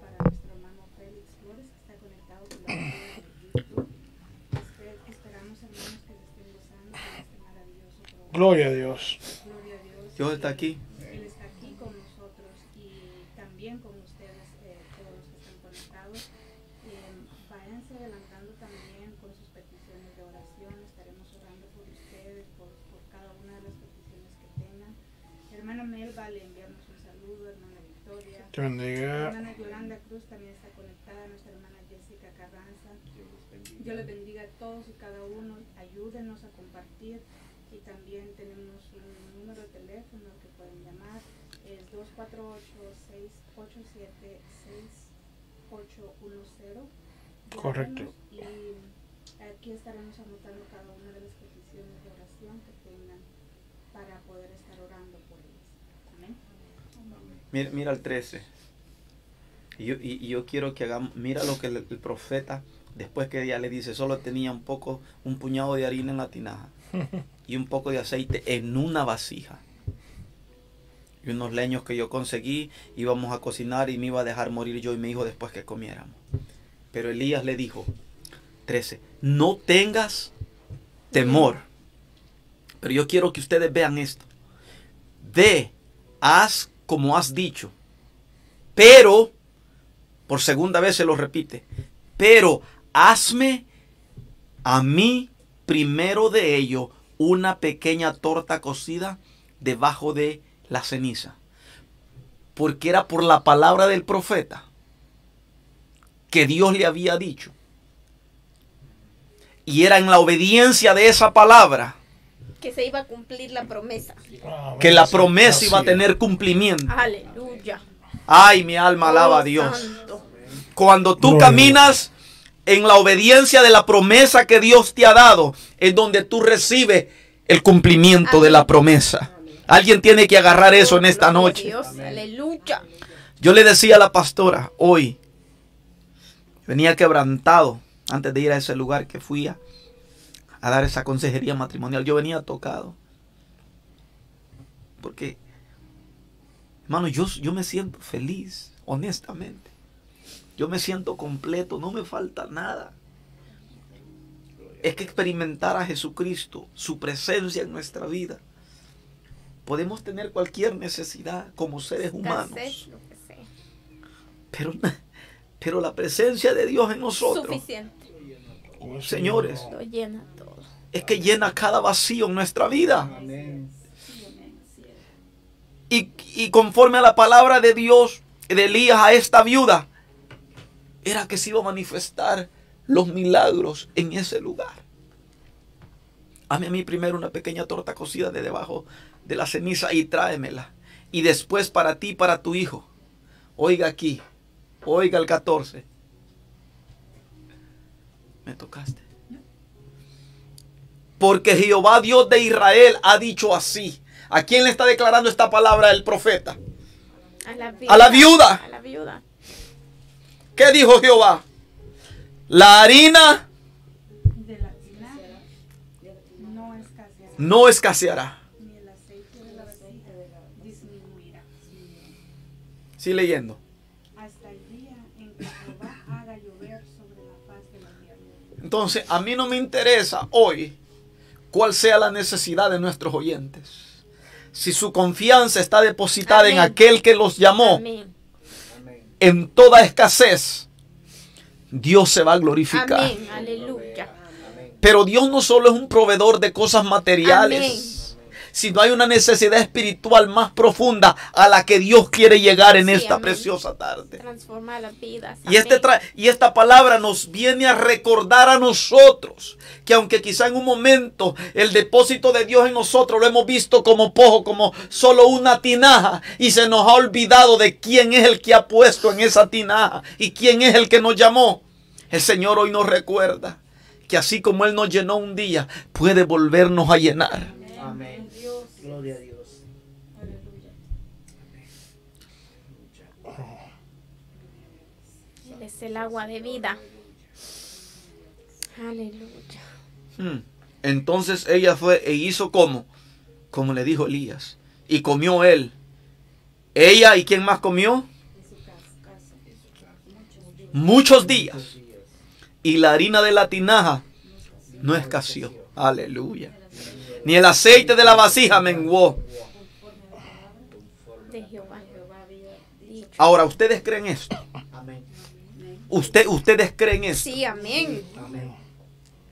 Te bendiga. Hermana Yolanda Cruz también está conectada. Nuestra hermana Jessica Carranza. Dios les bendiga a todos y cada uno. Ayúdenos a compartir. Y también tenemos un número de teléfono que pueden llamar. Es 248-687-6810. Correcto. Y aquí estaremos anotando cada una de las peticiones de oración que tengan para poder estar orando por ellas. Amén. Mira, mira el 13. Y yo, y- y yo quiero que hagamos, mira lo que el, el profeta, después que ella le dice, solo tenía un poco, un puñado de harina en la tinaja y un poco de aceite en una vasija. Y unos leños que yo conseguí, íbamos a cocinar y me iba a dejar morir yo y mi hijo después que comiéramos. Pero Elías le dijo, 13, no tengas temor. Pero yo quiero que ustedes vean esto. Ve, haz como has dicho. Pero, por segunda vez se lo repite, pero hazme a mí primero de ello una pequeña torta cocida debajo de la ceniza. Porque era por la palabra del profeta que Dios le había dicho. Y era en la obediencia de esa palabra Que se iba a cumplir la promesa. que la promesa iba a tener cumplimiento. Aleluya. Ay, mi alma alaba a Oh, Dios. Cuando tú caminas en la obediencia de la promesa que Dios te ha dado, es donde tú recibes el cumplimiento de la promesa. Alguien tiene que agarrar eso en esta Gloria a noche. Aleluya. Yo le decía a la pastora hoy, Venía quebrantado antes de ir a ese lugar que fui a, a dar esa consejería matrimonial. Yo venía tocado. Porque, hermano, yo, yo me siento feliz, honestamente. Yo me siento completo, no me falta nada. Es que experimentar a Jesucristo, su presencia en nuestra vida. Podemos tener cualquier necesidad como seres humanos. Pero, pero la presencia de Dios en nosotros, Suficiente. señores, Lo llena todo. Es que llena cada vacío en nuestra vida. Y, y conforme a la palabra de Dios, de Elías a esta viuda, era que se iba a manifestar los milagros en ese lugar. Hame a mí primero una pequeña torta cocida de debajo de la ceniza y tráemela. Y después para ti para tu hijo. Oiga aquí, oiga el 14. Me tocaste. Porque Jehová Dios de Israel ha dicho así. ¿A quién le está declarando esta palabra el profeta? A la viuda. A la viuda. A la viuda. ¿Qué dijo Jehová? La harina De la no escaseará, no escaseará. ni el aceite de la vasija disminuirá, Sí leyendo. hasta el día en que Jehová haga llover sobre la faz de la tierra. Entonces, a mí no me interesa hoy cuál sea la necesidad de nuestros oyentes. Si su confianza está depositada en aquel que los llamó Amén. en toda escasez, Dios se va a glorificar. Amén. Aleluya. Pero Dios no solo es un proveedor de cosas materiales, sino hay una necesidad espiritual más profunda a la que Dios quiere llegar en Sí, esta amén. preciosa tarde. Transforma las vidas. Y, este y esta palabra nos viene a recordar a nosotros que aunque quizá en un momento el depósito de Dios en nosotros lo hemos visto como pojo, como solo una tinaja, y se nos ha olvidado de quién es el que ha puesto en esa tinaja y quién es el que nos llamó. El Señor hoy nos recuerda que así como Él nos llenó un día, puede volvernos a llenar. Amén. Gloria a Dios. Él es el agua de vida. Aleluya. Hmm. Entonces ella fue e hizo como, como le dijo Elías, y comió él. Ella y quién más comió? Muchos días. Y la harina de la tinaja no escaseó. Aleluya. Ni el aceite de la vasija menguó. De Jehová. Dicho. Ahora, ¿ustedes creen esto? Amén. Usted, ¿Ustedes creen esto? Sí, amén. Amén.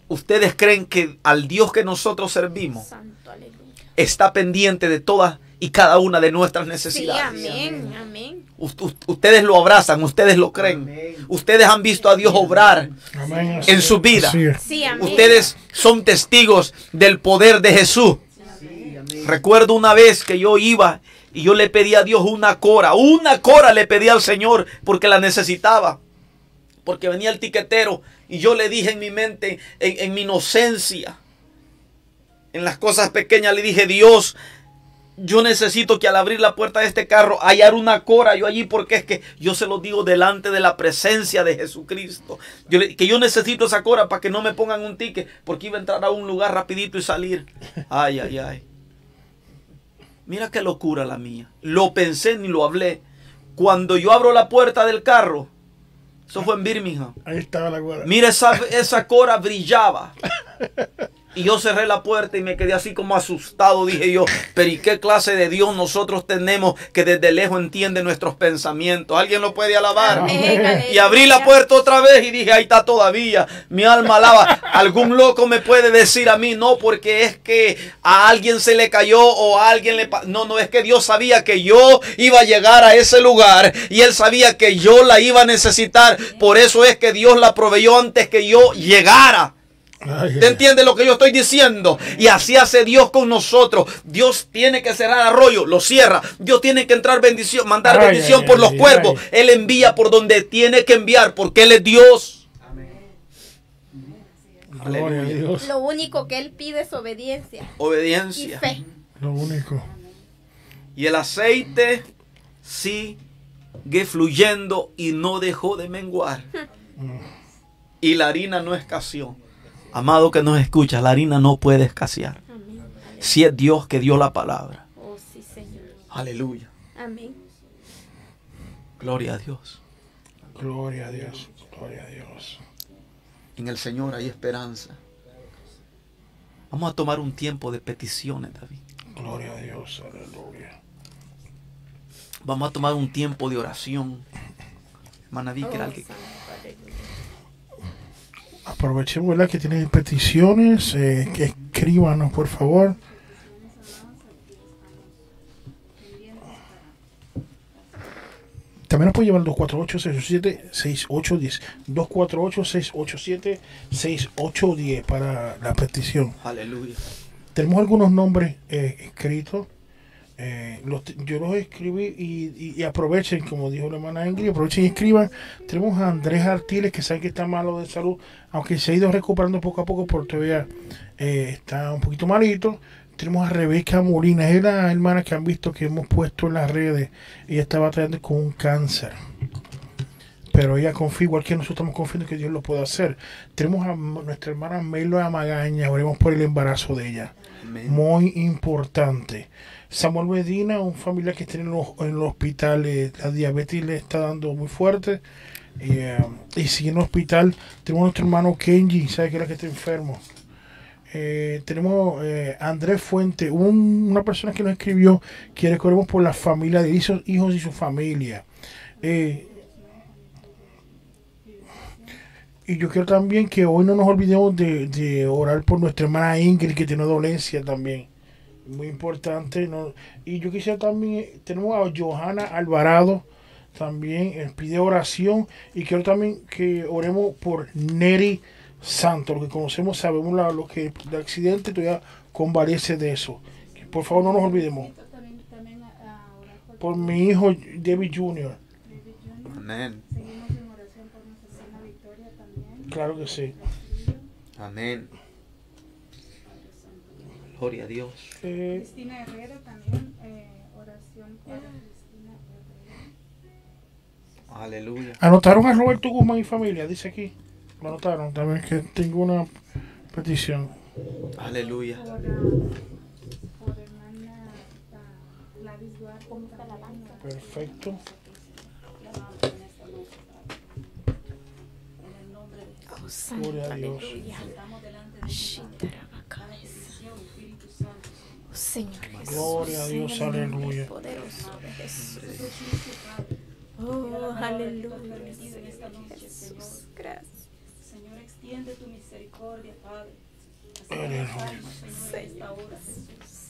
¿Ustedes creen que al Dios que nosotros servimos está pendiente de todas y cada una de nuestras Sí, necesidades? amén. Amén. Ust- ust- Ustedes lo abrazan, ustedes lo creen. Amén. Ustedes han visto a Dios obrar Amén. en su vida. Sí. Ustedes son testigos del poder de Jesús. Sí. Recuerdo una vez que yo iba y yo le pedí a Dios una cora. Una cora le pedí al Señor porque la necesitaba. Porque venía el tiquetero y yo le dije en mi mente, en, en mi inocencia, en las cosas pequeñas, le dije, Dios, yo necesito que al abrir la puerta de este carro hallar una cora yo allí porque es que yo se lo digo delante de la presencia de Jesucristo. Yo que yo necesito esa cora para que no me pongan un ticket porque iba a entrar a un lugar rapidito y salir. Ay, ay, ay. Mira qué locura la mía. Lo pensé ni lo hablé. Cuando yo abro la puerta del carro, eso fue en Birmingham. Ahí estaba la guarda. Mira, esa, esa cora brillaba. Y yo cerré la puerta y me quedé así como asustado. Dije yo, pero ¿y qué clase de Dios nosotros tenemos que desde lejos entiende nuestros pensamientos? ¿Alguien lo puede alabar? Amén, Y abrí la puerta otra vez y dije, ahí está todavía. Mi alma alaba. Algún loco me puede decir a mí, no, porque es que a alguien se le cayó o a alguien le... pa-". No, no, es que Dios sabía que yo iba a llegar a ese lugar y Él sabía que yo la iba a necesitar. Por eso es que Dios la proveyó antes que yo llegara. ¿Te entiendes lo que yo estoy diciendo? Y así hace Dios con nosotros. Dios tiene que cerrar arroyo, lo cierra. Dios tiene que entrar bendición, mandar Ay, bendición ay, por ay, los ay, cuervos. ay. Él envía por donde tiene que enviar, porque Él es Dios. Gloria a Aleluya. Dios. Lo único que él pide es obediencia y Obediencia. fe. Lo único. Y el aceite sigue fluyendo y no dejó de menguar. Y la harina no escaseó. Amado que nos escucha, la harina no puede escasear. Amén. Si es Dios que dio la palabra. Oh, sí, Señor. Aleluya. Amén. Gloria a Dios. Gloria a Dios. Gloria a Dios. En el Señor hay esperanza. Vamos a tomar un tiempo de peticiones, David. Gloria a Dios. Aleluya. Vamos a tomar un tiempo de oración. Hermana Vicky, Oh. Aprovechemos, ¿verdad? Que tienen peticiones. eh, que escríbanos, por favor. También nos puede llevar al 248-687-6810. 248-687-6810 para la petición. Aleluya. Tenemos algunos nombres eh, escritos. Eh, los- yo los escribí y, y- y aprovechen, como dijo la hermana Ingrid, aprovechen y escriban. Tenemos a Andrés Artiles, que sabe que está malo de salud, aunque se ha ido recuperando poco a poco, porque todavía eh, está un poquito malito. Tenemos a Rebeca Molina, es la hermana que han visto que hemos puesto en las redes. Ella está batallando con un cáncer. Pero ella confía, igual que nosotros estamos confiando que Dios lo puede hacer. Tenemos a nuestra hermana Melo Amagaña, oremos por el embarazo de ella Amén. muy importante. Samuel Medina, un familiar que está en, los- en el hospital, la diabetes le está dando muy fuerte. eh, y sigue en el hospital. Tenemos a nuestro hermano Kenji, sabe que es la que está enfermo. Eh, tenemos eh, Andrés Fuente, un- una persona que nos escribió que recordemos por la familia de hijos, hijos y su familia. Y yo quiero también que hoy no nos olvidemos de, de orar por nuestra hermana Ingrid, que tiene dolencia también. Muy importante. ¿no? Y yo quisiera también, eh, tenemos a Johanna Alvarado, también él pide oración. Y quiero también que oremos por Neri Santos, lo que conocemos, sabemos la- lo que el accidente todavía convalece de eso. Que por favor no nos olvidemos. También, también a, a orar por, Por mi hijo David Jr. Amén. Seguimos en oración por nuestra hermana Victoria también. Claro que sí. Amén. Gloria a Dios. Eh, Cristina Herrera también, eh, oración por Cristina Herrera. Aleluya. anotaron a Roberto Guzmán y familia, dice aquí. Lo anotaron también que tengo una petición. Aleluya. Por, ah, por hermana Gladys Duarte. también, Perfecto. Santo, Gloria a Dios. aleluya. Señor Jesús. Gloria a Dios, en el aleluya. Poderoso de Jesús. Oh, aleluya. permitido en esta noche, Señor. Jesús, gracias. Señor, extiende tu misericordia, Padre. Aleluya. Señor, en esta hora, Jesús.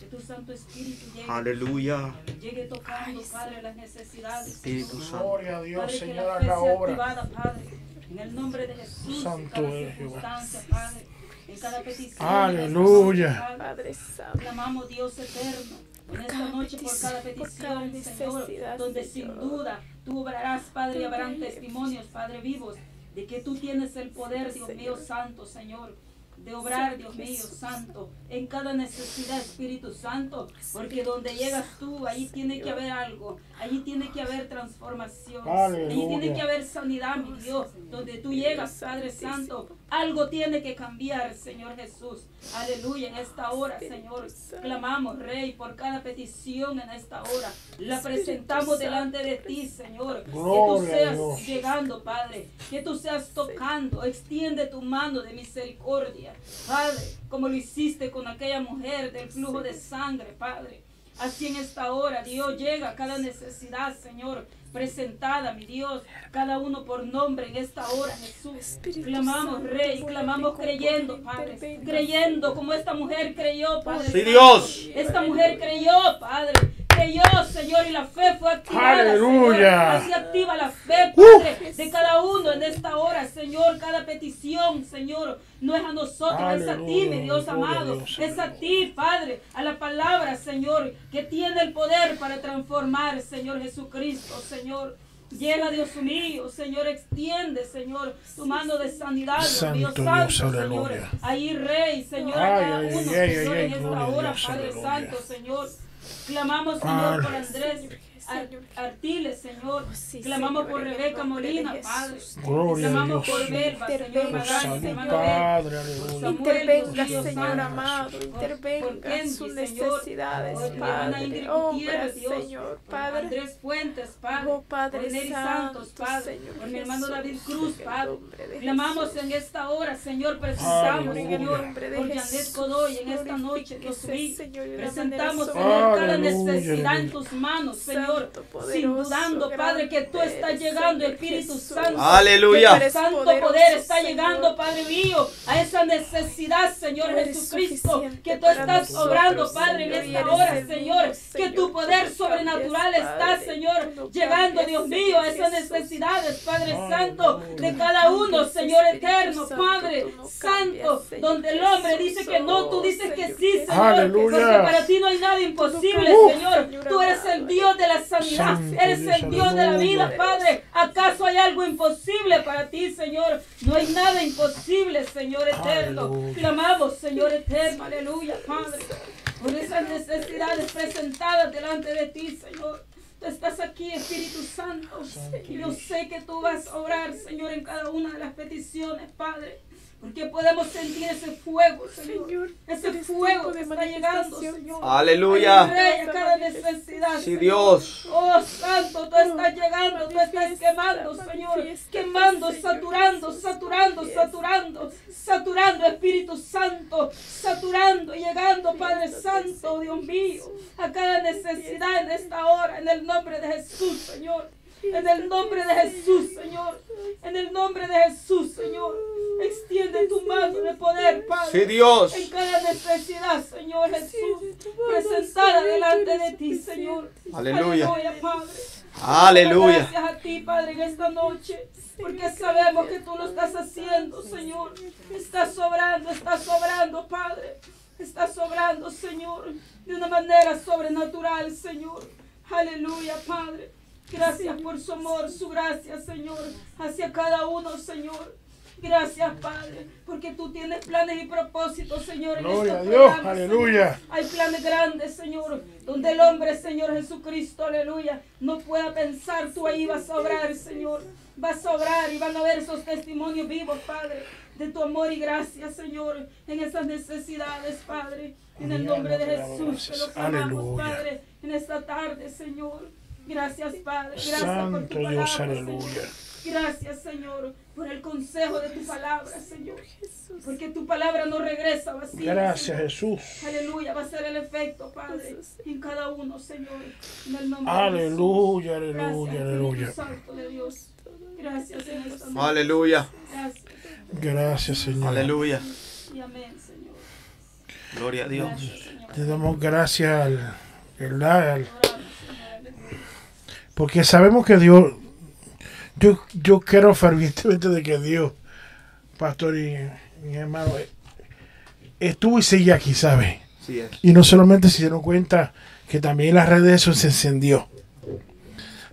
Que tu Santo Espíritu llegue, Aleluya. llegue tocando, Padre, las necesidades. Espíritu Señor. Santo. Gloria a Dios, Señor, la obra. activada, Padre. En el nombre de Jesús, Santo en cada eres, Jehová. circunstancia, Padre. En cada petición. Aleluya. Padre. Santo. Clamamos Dios eterno en esta cada noche por cada petición, por cada Señor, donde Señor. sin duda tú obrarás, Padre, y habrán testimonios, Padre, vivos, de que tú tienes el poder, Dios mío, santo, Señor, de obrar, Dios mío, santo, en cada necesidad, Espíritu Santo, porque donde llegas tú, allí tiene que haber algo, allí tiene que haber transformación, allí tiene que haber sanidad, mi Dios, donde tú llegas, Padre Santo, algo tiene que cambiar, Señor Jesús, aleluya, en esta hora, Señor, clamamos, Rey, por cada petición en esta hora, la presentamos delante de ti, Señor, que tú seas llegando, Padre, que tú seas tocando, extiende tu mano de misericordia, Padre, como lo hiciste con aquella mujer del flujo de sangre, Padre. Así en esta hora, Dios llega a cada necesidad, Señor, presentada, mi Dios, cada uno por nombre en esta hora, Jesús. Espíritu Clamamos, Rey, clamamos creyendo, Padre, creyendo como esta mujer creyó, Padre. Sí. Dios. Esta mujer creyó, Padre. Creyó, Señor, y la fe fue activada. Aleluya. Señor. Así activa la fe, Uh. Padre, de cada uno en esta hora, Señor. Cada petición, Señor, no es a nosotros, es a ti, Aleluya. mi Dios amado. Dios, es a ti, Padre, a la palabra, Señor, que tiene el poder para transformar, Señor Jesucristo, Señor. Llega, Dios mío, Señor, extiende, Señor, tu mano de sanidad, Dios Santo santo, Dios, Señor. aleluya. Ahí, Rey, Señor, a cada uno, ay, Señor, ay, en esta hora, Padre aleluya. Santo, Señor. Clamamos, Señor, por Aleluya. Andrés, Ar- Señor. Artiles, Señor. Oh, sí, Clamamos Señor, por Rebeca Molina. Padre. Gloria a Clamamos Dios. por Belva, Señor hermano Padre, aleluya. Intervenga, Señor amado, intervenga sus Señor. necesidades, Por mi hermana Padre. Ingrid Obra, Gutiérrez, Dios. Señor, Por Padre. Andrés Fuentes, Padre. Oh, Padre Santos, Padre. Señor por mi hermano David Cruz, Padre. Clamamos en esta hora, Señor, presentamos. Señor, por. Janet Godoy en esta noche, Dios mío. Señor, Presentamos, Señor, cada necesidad en tus manos, Señor. Sin dudando, Padre, que tú estás llegando, Espíritu. Santo. Aleluya. Que tu santo poder está llegando, Padre mío, a esa necesidad, Señor Jesucristo. Que tú estás obrando, Padre, en esta hora, el Señor. Que tu poder sobrenatural está, Señor, llegando, Dios mío, a esas necesidades, Padre Aleluya. Santo, de cada uno, Señor eterno, Padre Santo, donde el hombre dice que no, tú Oh, dices que sí. Señor. Porque para ti no hay nada imposible, Señor. Tú eres el. Dios de la sanidad, eres el Dios de la vida. Padre. ¿Acaso hay algo imposible para ti, Señor? No hay nada imposible, Señor eterno. Clamamos, Señor eterno, aleluya, Padre. Por esas necesidades presentadas delante de ti, Señor. Tú estás aquí, Espíritu Santo. Y yo sé que tú vas a orar, Señor, en cada una de las peticiones, Padre. Porque podemos sentir ese fuego, Señor. Señor, Ese fuego que está llegando. Señor. Aleluya. Ay, Rey, a cada necesidad. Sí, Señor. Dios. Oh, Santo, tú estás llegando, tú estás quemando, Señor. Quemando, saturando, saturando, saturando, saturando, Espíritu Santo, saturando, llegando, Padre Santo, Dios mío, a cada necesidad en esta hora, en el nombre de Jesús, Señor. En el nombre de Jesús, Señor. En el nombre de Jesús, Señor. Extiende tu mano de poder, Padre. Sí, Dios. En cada necesidad, Señor Jesús. Presentada delante de ti, Señor. Aleluya. Padre. Aleluya. Gracias a ti, Padre, en esta noche. Porque sabemos que tú lo estás haciendo, Señor. Estás sobrando, estás sobrando, Padre. Estás sobrando, Señor. De una manera sobrenatural, Señor. Aleluya, Padre. Gracias por su amor, su gracia, Señor. Hacia cada uno, Señor. Gracias, Padre, porque tú tienes planes y propósitos, Señor. en Gloria a Dios, aleluya. Señor. Hay planes grandes, Señor, donde el hombre, Señor Jesucristo, aleluya, no pueda pensar, tú ahí vas a obrar, Señor. Vas a obrar y van a ver esos testimonios vivos, Padre, de tu amor y gracia, Señor, en esas necesidades, Padre. En el nombre de Jesús, te lo clamamos. Padre, en esta tarde, Señor. Gracias, Padre. Gracias por Santo tu Dios, palabra, aleluya. Señor. Gracias, Señor, por el consejo de tu palabra, Señor. Porque tu palabra no regresa vacía. Gracias, Señor. Jesús. Aleluya, va a ser el efecto, Padre, en cada uno, Señor. En el nombre Aleluya, de Jesús. aleluya, Gracias, aleluya. Santo de Dios. Gracias en esta noche. Aleluya. Gracias. Gracias, Señor. Aleluya. Y amén, Señor. Gloria a Dios. Gracias, Señor. Te damos gracias al, al- Señor. Porque sabemos que Dios, yo, yo quiero fervientemente de que Dios, pastor y mi hermano, eh, estuvo y sigue aquí, ¿sabe? Sí es. Y no solamente se dieron cuenta que también las redes de eso se encendió.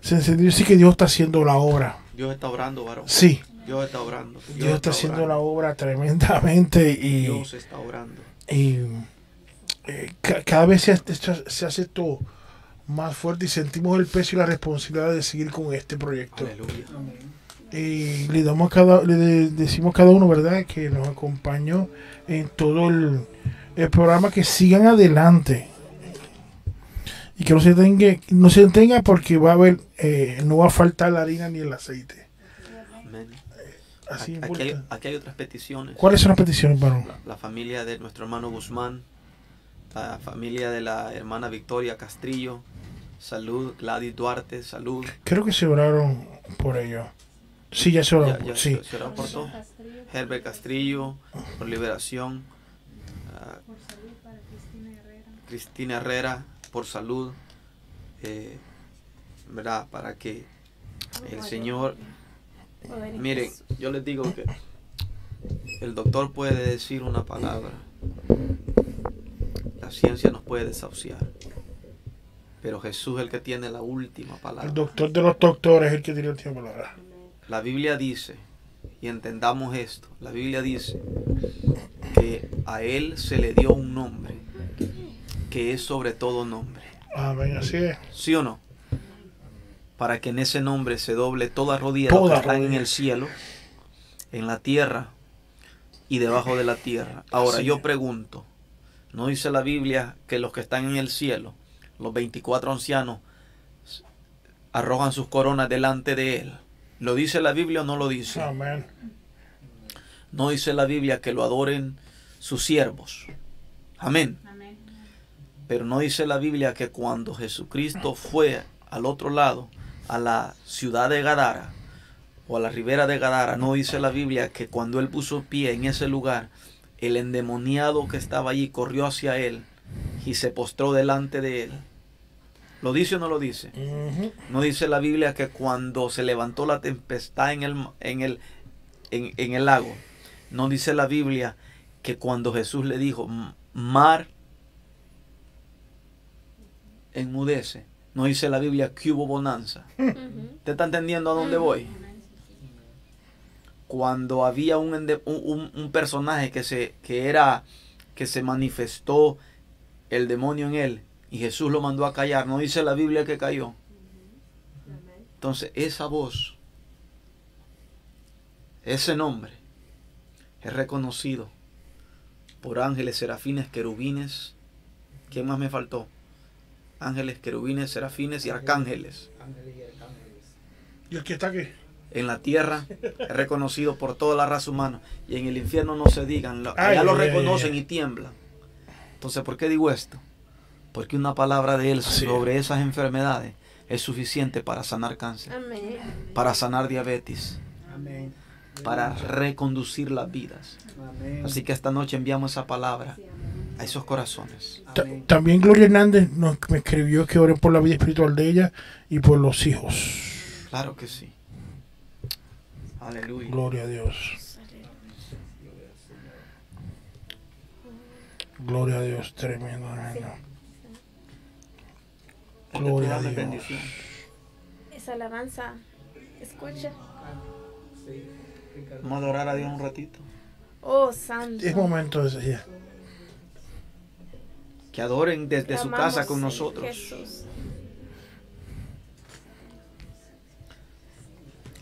Se encendió, sí que Dios está haciendo la obra. Dios está orando, varón. Sí, Dios está orando. Dios está haciendo la obra tremendamente y, Dios está orando. y, eh, ca- cada vez se, se hace esto más fuerte y sentimos el peso y la responsabilidad de seguir con este proyecto. Aleluya. Y le damos a cada, le de- decimos a cada uno, ¿verdad?, que nos acompañó en todo el, el programa, que sigan adelante. Y que no se tenga, no se detenga porque va a haber, eh, no va a faltar la harina ni el aceite. Amén. Así Aquí hay, aquí hay otras peticiones. ¿Cuáles son las peticiones, varón? La, la familia de nuestro hermano Guzmán, la familia de la hermana Victoria Castrillo, salud, Gladys Duarte, salud. Creo que se oraron por ello. Sí, ya se oraron. Ya- ya sí. se- se oraron por todo. Herbert Castrillo, por liberación. Por salud para Cristina Herrera. Cristina Herrera, por salud. eh, ¿Verdad? Para que el Señor Miren, yo les digo que el doctor puede decir una palabra, la ciencia nos puede desahuciar, pero Jesús es el que tiene la última El palabra. doctor de los doctores es el que tiene el tiempo de hablar. La Biblia dice, y entendamos esto, la Biblia dice que a Él se le dio un nombre que es sobre todo nombre. Amén, así es. ¿Sí o no? para que en ese nombre se doble toda rodilla Toda que están en el cielo, en la tierra y debajo de la tierra. Ahora yo pregunto, ¿no dice la Biblia que los que están en el cielo, los 24 ancianos, arrojan sus coronas delante de él? ¿Lo dice la Biblia o no lo dice? Amén. No dice la Biblia que lo adoren sus siervos. Amén. Amén. Pero no dice la Biblia que cuando Jesucristo fue al otro lado, a la ciudad de Gadara, o a la ribera de Gadara, no dice la Biblia que cuando él puso pie en ese lugar, el endemoniado que estaba allí corrió hacia él y se postró delante de él. ¿Lo dice o no lo dice? No dice la Biblia que cuando se levantó la tempestad en el, en el, en, en el lago, no dice la Biblia que cuando Jesús le dijo, "M- mar, enmudece. No dice la Biblia que hubo bonanza. ¿Usted está entendiendo a dónde voy? Cuando había un, un- un personaje que se, que era, que se manifestó el demonio en él y Jesús lo mandó a callar, no dice la Biblia que cayó. Entonces, esa voz, ese nombre, es reconocido por ángeles, serafines, querubines. ¿Quién más me faltó? Ángeles, querubines, serafines y arcángeles. Ángeles y arcángeles. ¿Y el que está aquí? En la tierra es reconocido por toda la raza humana. Y en el infierno no se digan. lo- Ay, Allá lo ay, ay, reconocen ay. y tiemblan. Entonces, ¿por qué digo esto? Porque una palabra de Él Sí. sobre esas enfermedades es suficiente para sanar cáncer, Amén. para sanar diabetes, Amén. para reconducir las vidas. Amén. Así que esta noche enviamos esa palabra a esos corazones. Ta-. También Gloria Hernández nos, me escribió que oren por la vida espiritual de ella y por los hijos. Claro que sí. Aleluya. Gloria a Dios. Gloria a Dios, tremendo, tremendo. Gloria a Dios. bendición. Esa alabanza, escucha. Vamos a adorar a Dios un ratito. Oh, santo. Es momento de decir. Que adoren desde su casa con nosotros. Jesús.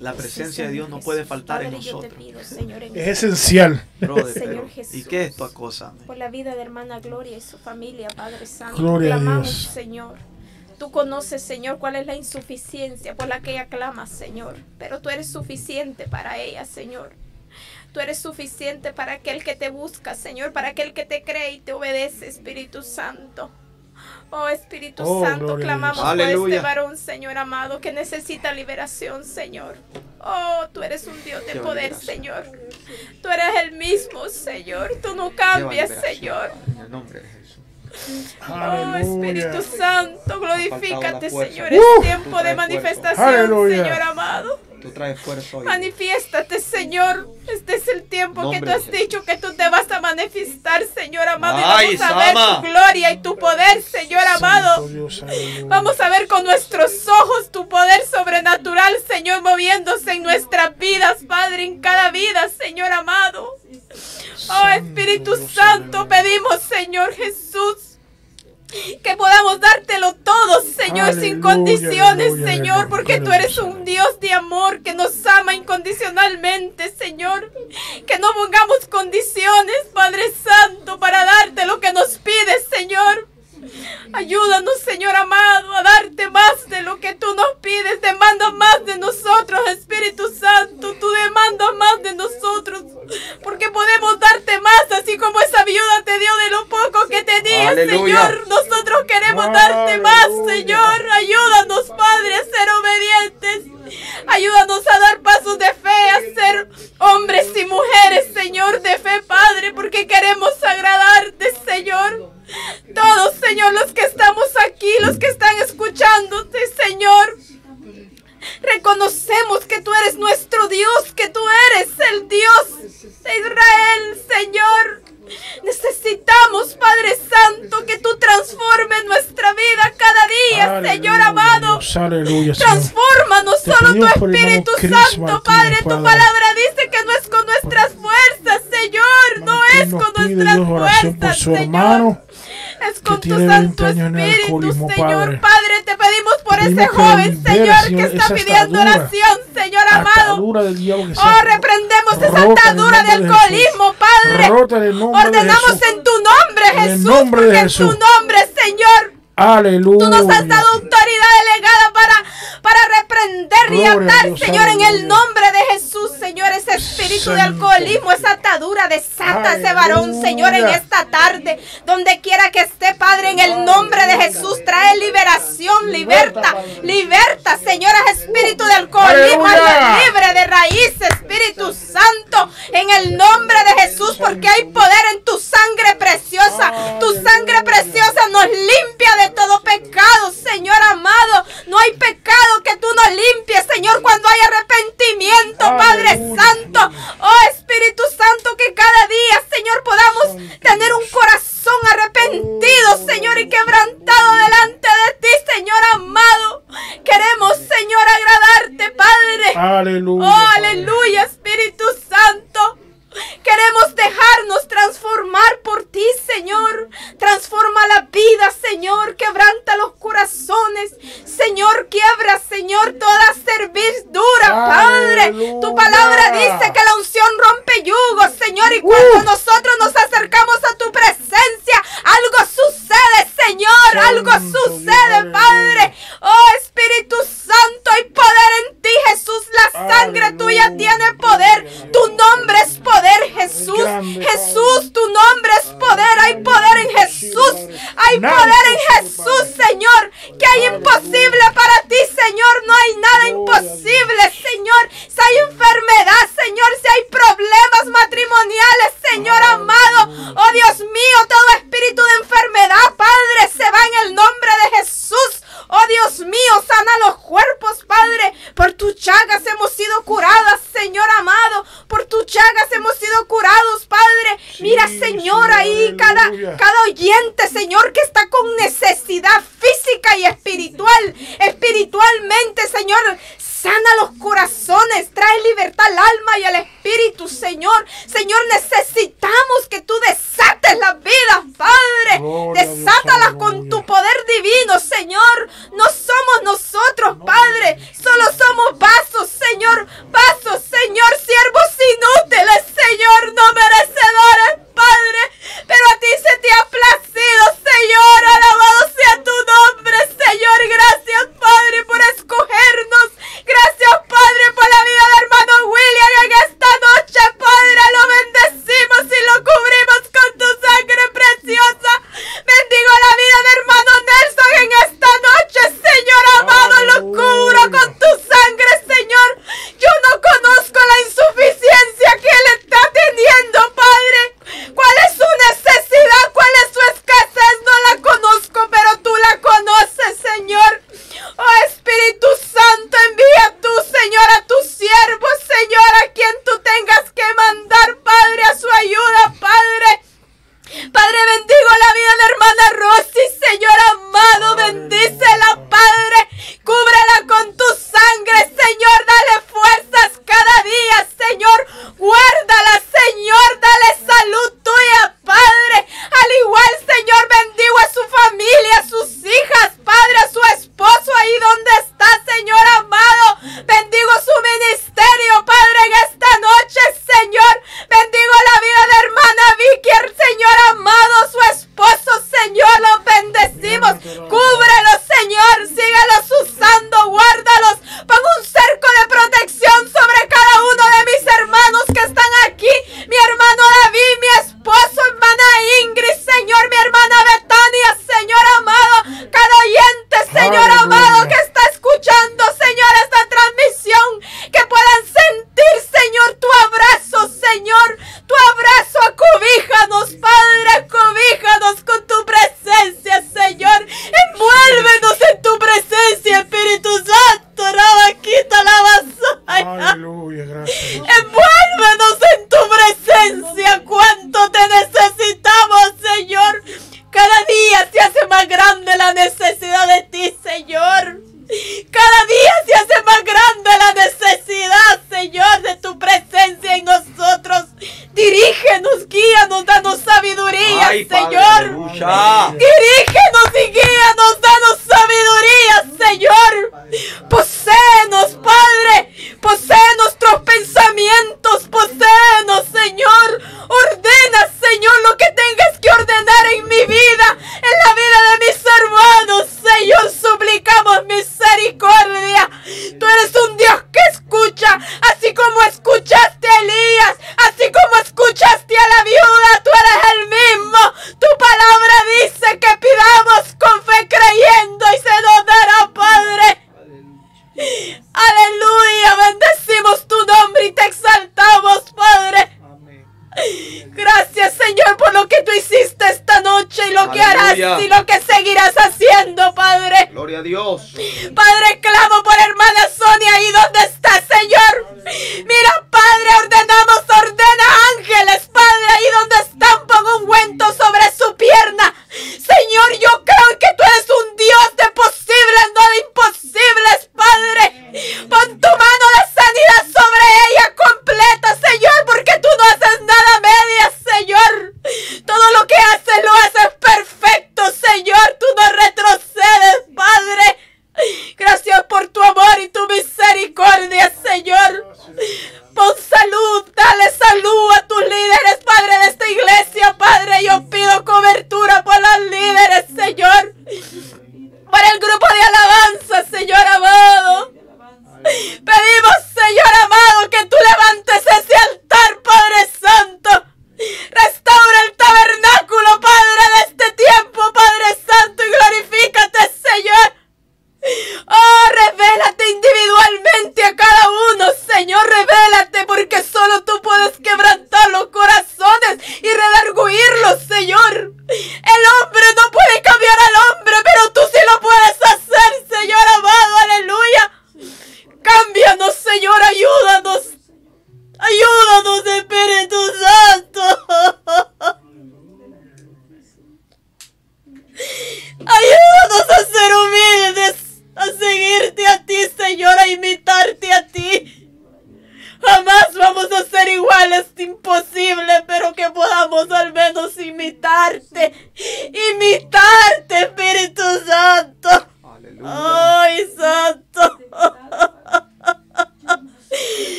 La presencia de Dios no puede faltar en Padre, te nosotros. pido, Señor, en Es esencial. Brother, Señor pero, Jesús. ¿Y qué es tu cosa? por la vida de hermana Gloria y su familia, Padre Santo. Gloria a Dios. Señor. Tú conoces, Señor, cuál es la insuficiencia por la que ella clama, Señor. Pero tú eres suficiente para ella, Señor. Tú eres suficiente para aquel que te busca, Señor, para aquel que te cree y te obedece, Espíritu Santo. Oh Espíritu Oh, Santo, clamamos por este varón, Señor amado, que necesita liberación, Señor. Oh, tú eres un Dios de poder. Señor. Tú eres el mismo, Señor. Tú no cambias, Señor. En el nombre de Jesús. Oh. Espíritu Santo, glorifícate. Señor. Es tiempo de manifestación. Señor amado. Tú traes. Manifiéstate, Señor. Este es el tiempo que tú has dicho que tú te vas a manifestar, Señor amado. Ay, y vamos a ver tu gloria y tu poder, Señor amado. Dios. Vamos a ver con nuestros ojos tu poder sobrenatural, Señor, moviéndose en nuestras vidas, Padre, en cada vida, Señor amado. Oh Espíritu Santo, pedimos, Señor Jesús, que podamos dártelo todo, Señor, sin condiciones, aleluya, Señor, aleluya, porque tú eres un Dios de amor que nos ama incondicionalmente, Señor. Que no pongamos condiciones, Padre Santo, para darte lo que nos pides, Señor. Ayúdanos, Señor amado, a darte más de lo que tú nos pides. Demanda más de nosotros, Espíritu Santo. Tú demandas más de nosotros. Porque podemos darte más, así como esa viuda te dio de lo poco que tenía, Aleluya. Señor. Nosotros queremos darte más. Señor. Ayúdanos, Padre, a ser obedientes. Ayúdanos a dar pasos de fe, a ser hombres y mujeres, Señor, de fe, Padre, porque queremos agradarte, Señor. Todos, Señor, los que estamos aquí, los que están escuchándote, Señor. Reconocemos que tú eres nuestro Dios, que tú eres el Dios de Israel, Señor. Necesitamos, Padre Santo, que tú transformes nuestra vida cada día, Señor amado. Dios, aleluya, Señor. Transfórmanos Te solo tu Espíritu Santo, Padre. Tu palabra dice que no es con nuestras fuerzas, Señor. No tiene Santo 20 Señor Padre. te pedimos por ese joven, Señor, que está pidiendo oración, Señor amado. oh, reprendemos esa atadura de alcoholismo, Padre. Ordenamos en tu nombre, Jesús, porque en tu nombre, Señor. Aleluya. Tú nos has dado autoridad delegada para, para reprender y atar, Señor, en el nombre de Jesús, Señor, ese espíritu de alcoholismo, esa atadura, desata ese varón, Señor, en esta tarde, donde en el nombre de Jesús. Trae liberación, liberta, liberta, Señora Jesús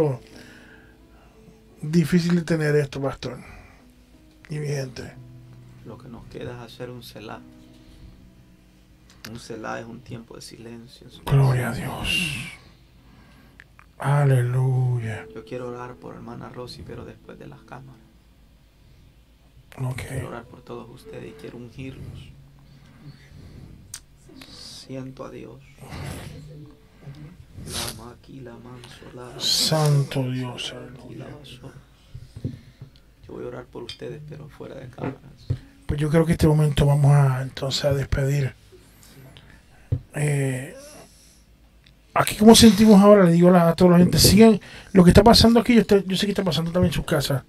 momento difícil de tener esto, pastor. Y mi gente. Lo que nos queda es hacer un celá. Un Selah es un tiempo de silencio. Gloria a. Dios. Aleluya. Yo quiero orar por hermana Rosy, pero después de las cámaras. Ok. Quiero orar por todos ustedes y quiero ungirlos. Siento a Dios. Santo Dios. Yo voy a orar por ustedes, pero fuera de cámaras. Pues yo creo que este momento vamos a entonces a despedir. Eh, aquí como sentimos ahora, le digo a, la- a toda la gente, sigan lo que está pasando aquí, yo, yo sé que está pasando también en sus casas.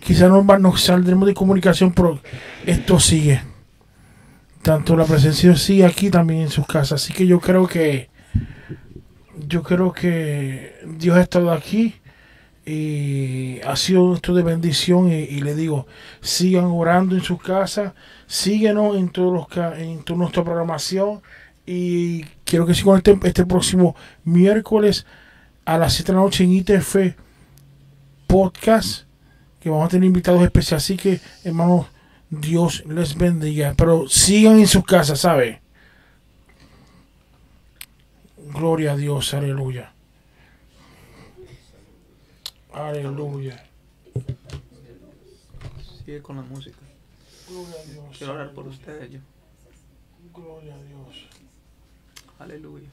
Quizás no nos saldremos de comunicación, pero esto sigue. Tanto la presencia sigue aquí también en sus casas. Así que yo creo que yo creo que Dios ha estado aquí y ha sido esto de bendición y, y le digo sigan orando en sus casas síguenos en todos los en toda nuestra programación y quiero que sigan este, este próximo miércoles a las 7 de la noche en ITF podcast que vamos a tener invitados especiales así que hermanos Dios les bendiga pero sigan en sus casas ¿sabe? Gloria a Dios aleluya aleluya Sigue con la música. Gloria a Dios. Quiero orar por ustedes yo. Gloria a Dios. Aleluya.